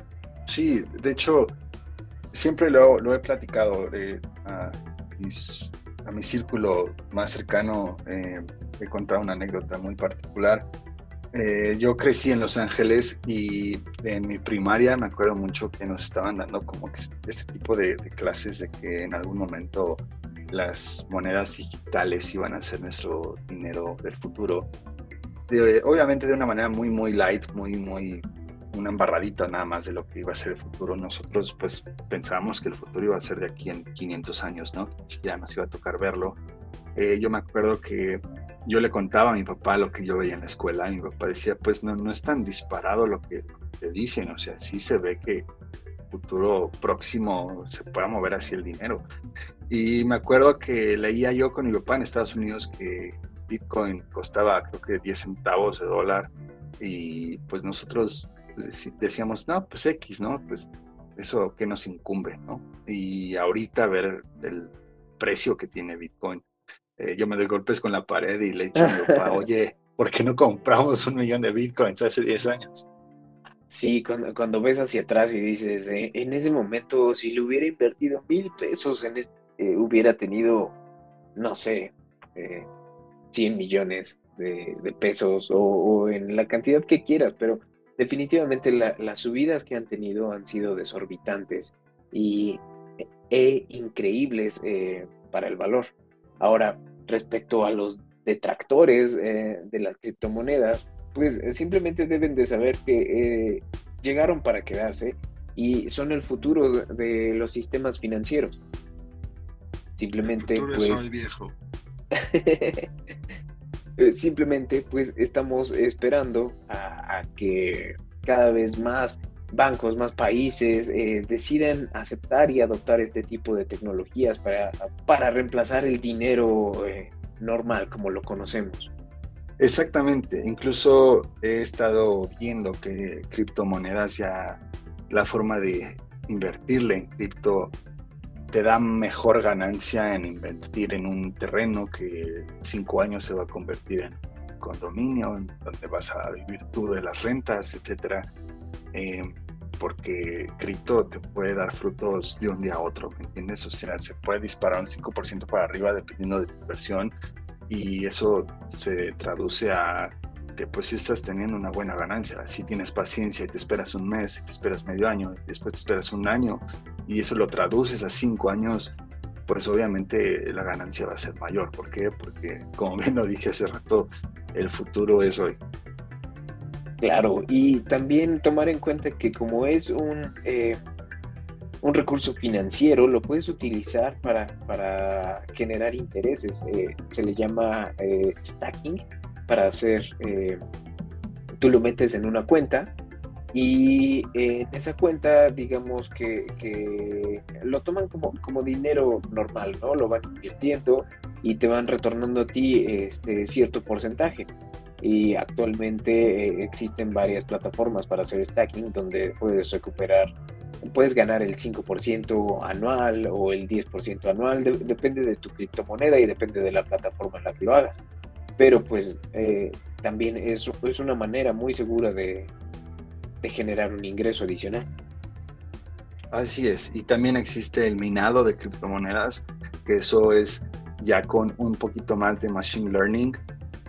Sí, de hecho, siempre lo, he platicado a, a, mi círculo más cercano, he contado una anécdota muy particular eh, yo crecí en Los Ángeles y en mi primaria me acuerdo mucho que nos estaban dando como que este tipo de, clases de que en algún momento las monedas digitales iban a ser nuestro dinero del futuro. obviamente de una manera muy, muy light, muy, muy, una embarradita nada más de lo que iba a ser el futuro. Nosotros pues pensábamos que el futuro iba a ser de aquí en 500 años, ¿no? Ni siquiera nos iba a tocar verlo. Eh, yo me acuerdo que yo le contaba a mi papá lo que yo veía en la escuela y mi papá decía, pues no, no es tan disparado lo que te dicen, o sea, sí se ve que futuro próximo se pueda mover así el dinero. Y me acuerdo que leía yo con mi papá en Estados Unidos que Bitcoin costaba creo que 10 centavos de dólar y pues nosotros decíamos, no, pues X, ¿no? Pues eso que nos incumbe, ¿no? Y ahorita ver el precio que tiene Bitcoin eh, yo me doy golpes con la pared y le dicho a mi papá, oye, ¿por qué no compramos un millón de bitcoins hace 10 años? Sí, cuando, cuando ves hacia atrás y dices, eh, en ese momento, si le hubiera invertido mil pesos, en este, hubiera tenido, no sé, 100 millones de, pesos o, en la cantidad que quieras, pero definitivamente las subidas que han tenido han sido desorbitantes y e increíbles para el valor. Ahora, respecto a los detractores eh, de las criptomonedas, pues eh, simplemente deben de saber que eh, llegaron para quedarse y son el futuro de los sistemas financieros. Simplemente, pues. viejo. simplemente, pues estamos esperando a, que cada vez más bancos, más países eh, deciden aceptar y adoptar este tipo de tecnologías para, para reemplazar el dinero eh, normal como lo conocemos. Exactamente, incluso he estado viendo que criptomonedas ya la forma de invertirle en cripto te da mejor ganancia en invertir en un terreno que cinco años se va a convertir en condominio, donde vas a vivir tú de las rentas, etcétera. Eh, porque cripto te puede dar frutos de un día a otro, ¿me entiendes? O sea, se puede disparar un 5% para arriba dependiendo de tu inversión y eso se traduce a que pues si estás teniendo una buena ganancia, si tienes paciencia y te esperas un mes, te esperas medio año, después te esperas un año y eso lo traduces a cinco años, pues obviamente la ganancia va a ser mayor. ¿Por qué? Porque como bien lo dije hace rato, el futuro es hoy. Claro, y también tomar en cuenta que como es un, eh, un recurso financiero, lo puedes utilizar para, para generar intereses. Eh, se le llama eh, stacking para hacer, tú lo metes en una cuenta y en esa cuenta, digamos que, que, lo toman como, como dinero normal, ¿no? Lo van invirtiendo y te van retornando a ti este cierto porcentaje y actualmente eh, existen varias plataformas para hacer stacking donde puedes recuperar, puedes ganar el 5% anual o el 10% anual, depende de tu criptomoneda y depende de la plataforma en la que lo hagas. Pero pues eh, también es, es una manera muy segura de, de generar un ingreso adicional. Así es, y también existe el minado de criptomonedas, que eso es ya con un poquito más de machine learning,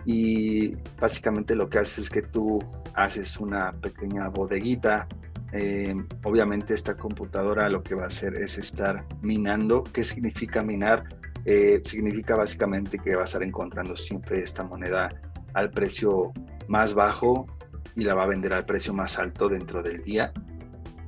y básicamente lo que haces es que tú haces una pequeña bodeguita. Eh, obviamente esta computadora lo que va a hacer es estar minando. ¿Qué significa minar? Eh, significa básicamente que va a estar encontrando siempre esta moneda al precio más bajo y la va a vender al precio más alto dentro del día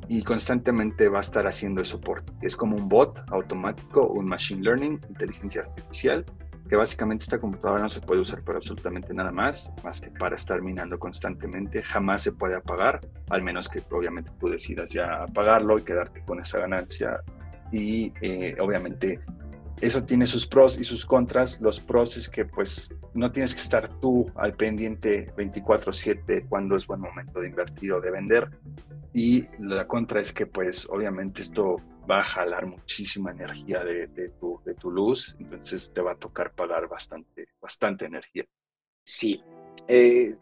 y constantemente va a estar haciendo eso por es como un bot automático un machine learning inteligencia artificial que básicamente esta computadora no se puede usar para absolutamente nada más, más que para estar minando constantemente, jamás se puede apagar, al menos que obviamente tú decidas ya apagarlo y quedarte con esa ganancia. Y eh, obviamente eso tiene sus pros y sus contras. Los pros es que pues no tienes que estar tú al pendiente 24/7 cuando es buen momento de invertir o de vender. Y la contra es que pues obviamente esto va a jalar muchísima energía de, tu, de tu luz, entonces te va a tocar pagar bastante, bastante energía. Sí, eh,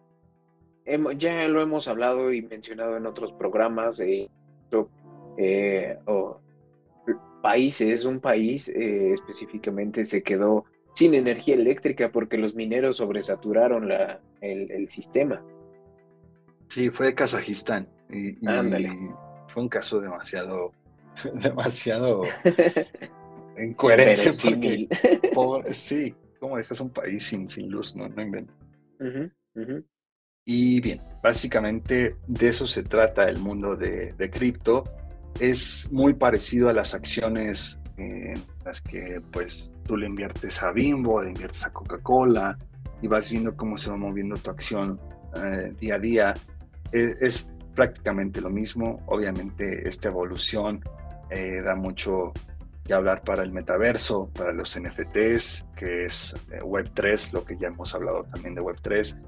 ya lo hemos hablado y mencionado en otros programas. Eh, eh, países, un país específicamente se quedó sin energía eléctrica porque los mineros sobresaturaron la, el, sistema. Sí, fue Kazajistán. Y, fue un caso demasiado demasiado incoherente. sí, como dejas un país sin, sin luz, no, no inventes. Y bien, básicamente de eso se trata el mundo de, de cripto. Es muy parecido a las acciones en las que pues tú le inviertes a Bimbo, le inviertes a Coca-Cola y vas viendo cómo se va moviendo tu acción eh, día a día. Es, es, prácticamente lo mismo. Obviamente esta evolución eh, da mucho que hablar para el metaverso, para los NFTs, que es eh, Web3, lo que ya hemos hablado también de Web3.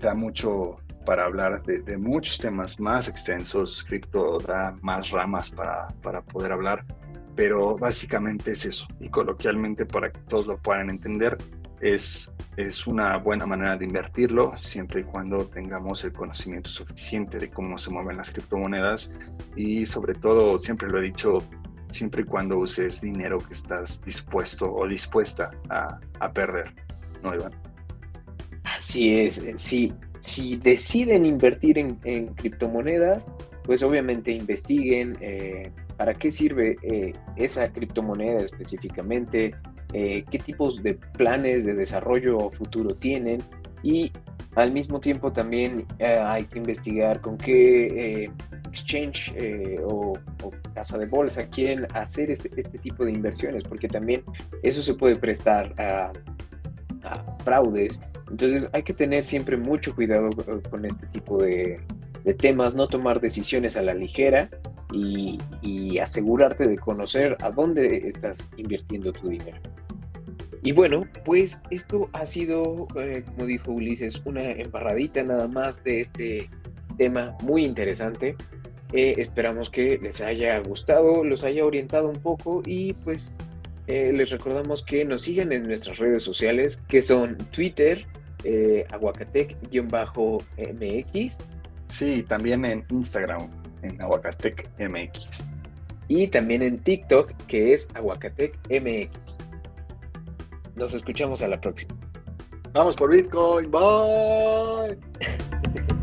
Da mucho para hablar de, muchos temas más extensos. Cripto da más ramas para, para poder hablar, pero básicamente es eso. Y coloquialmente, para que todos lo puedan entender, es, es una buena manera de invertirlo, siempre y cuando tengamos el conocimiento suficiente de cómo se mueven las criptomonedas y sobre todo, siempre lo he dicho, siempre y cuando uses dinero que estás dispuesto o dispuesta a, a perder, ¿no, Iván? Así es, eh, si, si deciden invertir en, en criptomonedas, pues obviamente investiguen eh, para qué sirve eh, esa criptomoneda específicamente, eh, qué tipos de planes de desarrollo futuro tienen y al mismo tiempo también eh, hay que investigar con qué eh, exchange o, casa de bolsa quieren hacer este, este, tipo de inversiones, porque también eso se puede prestar a, fraudes. Entonces hay que tener siempre mucho cuidado con este tipo de, de temas, no tomar decisiones a la ligera y, asegurarte de conocer a dónde estás invirtiendo tu dinero. Y bueno, pues esto ha sido, eh, como dijo Ulises, una embarradita nada más de este tema muy interesante. Eh, esperamos que les haya gustado, los haya orientado un poco y pues eh, les recordamos que nos sigan en nuestras redes sociales que son Twitter, eh, aguacatec-mx. Sí, también en Instagram, en aguacatec-mx. Y también en TikTok, que es aguacatec-mx. Nos escuchamos a la próxima. Vamos por Bitcoin. Bye.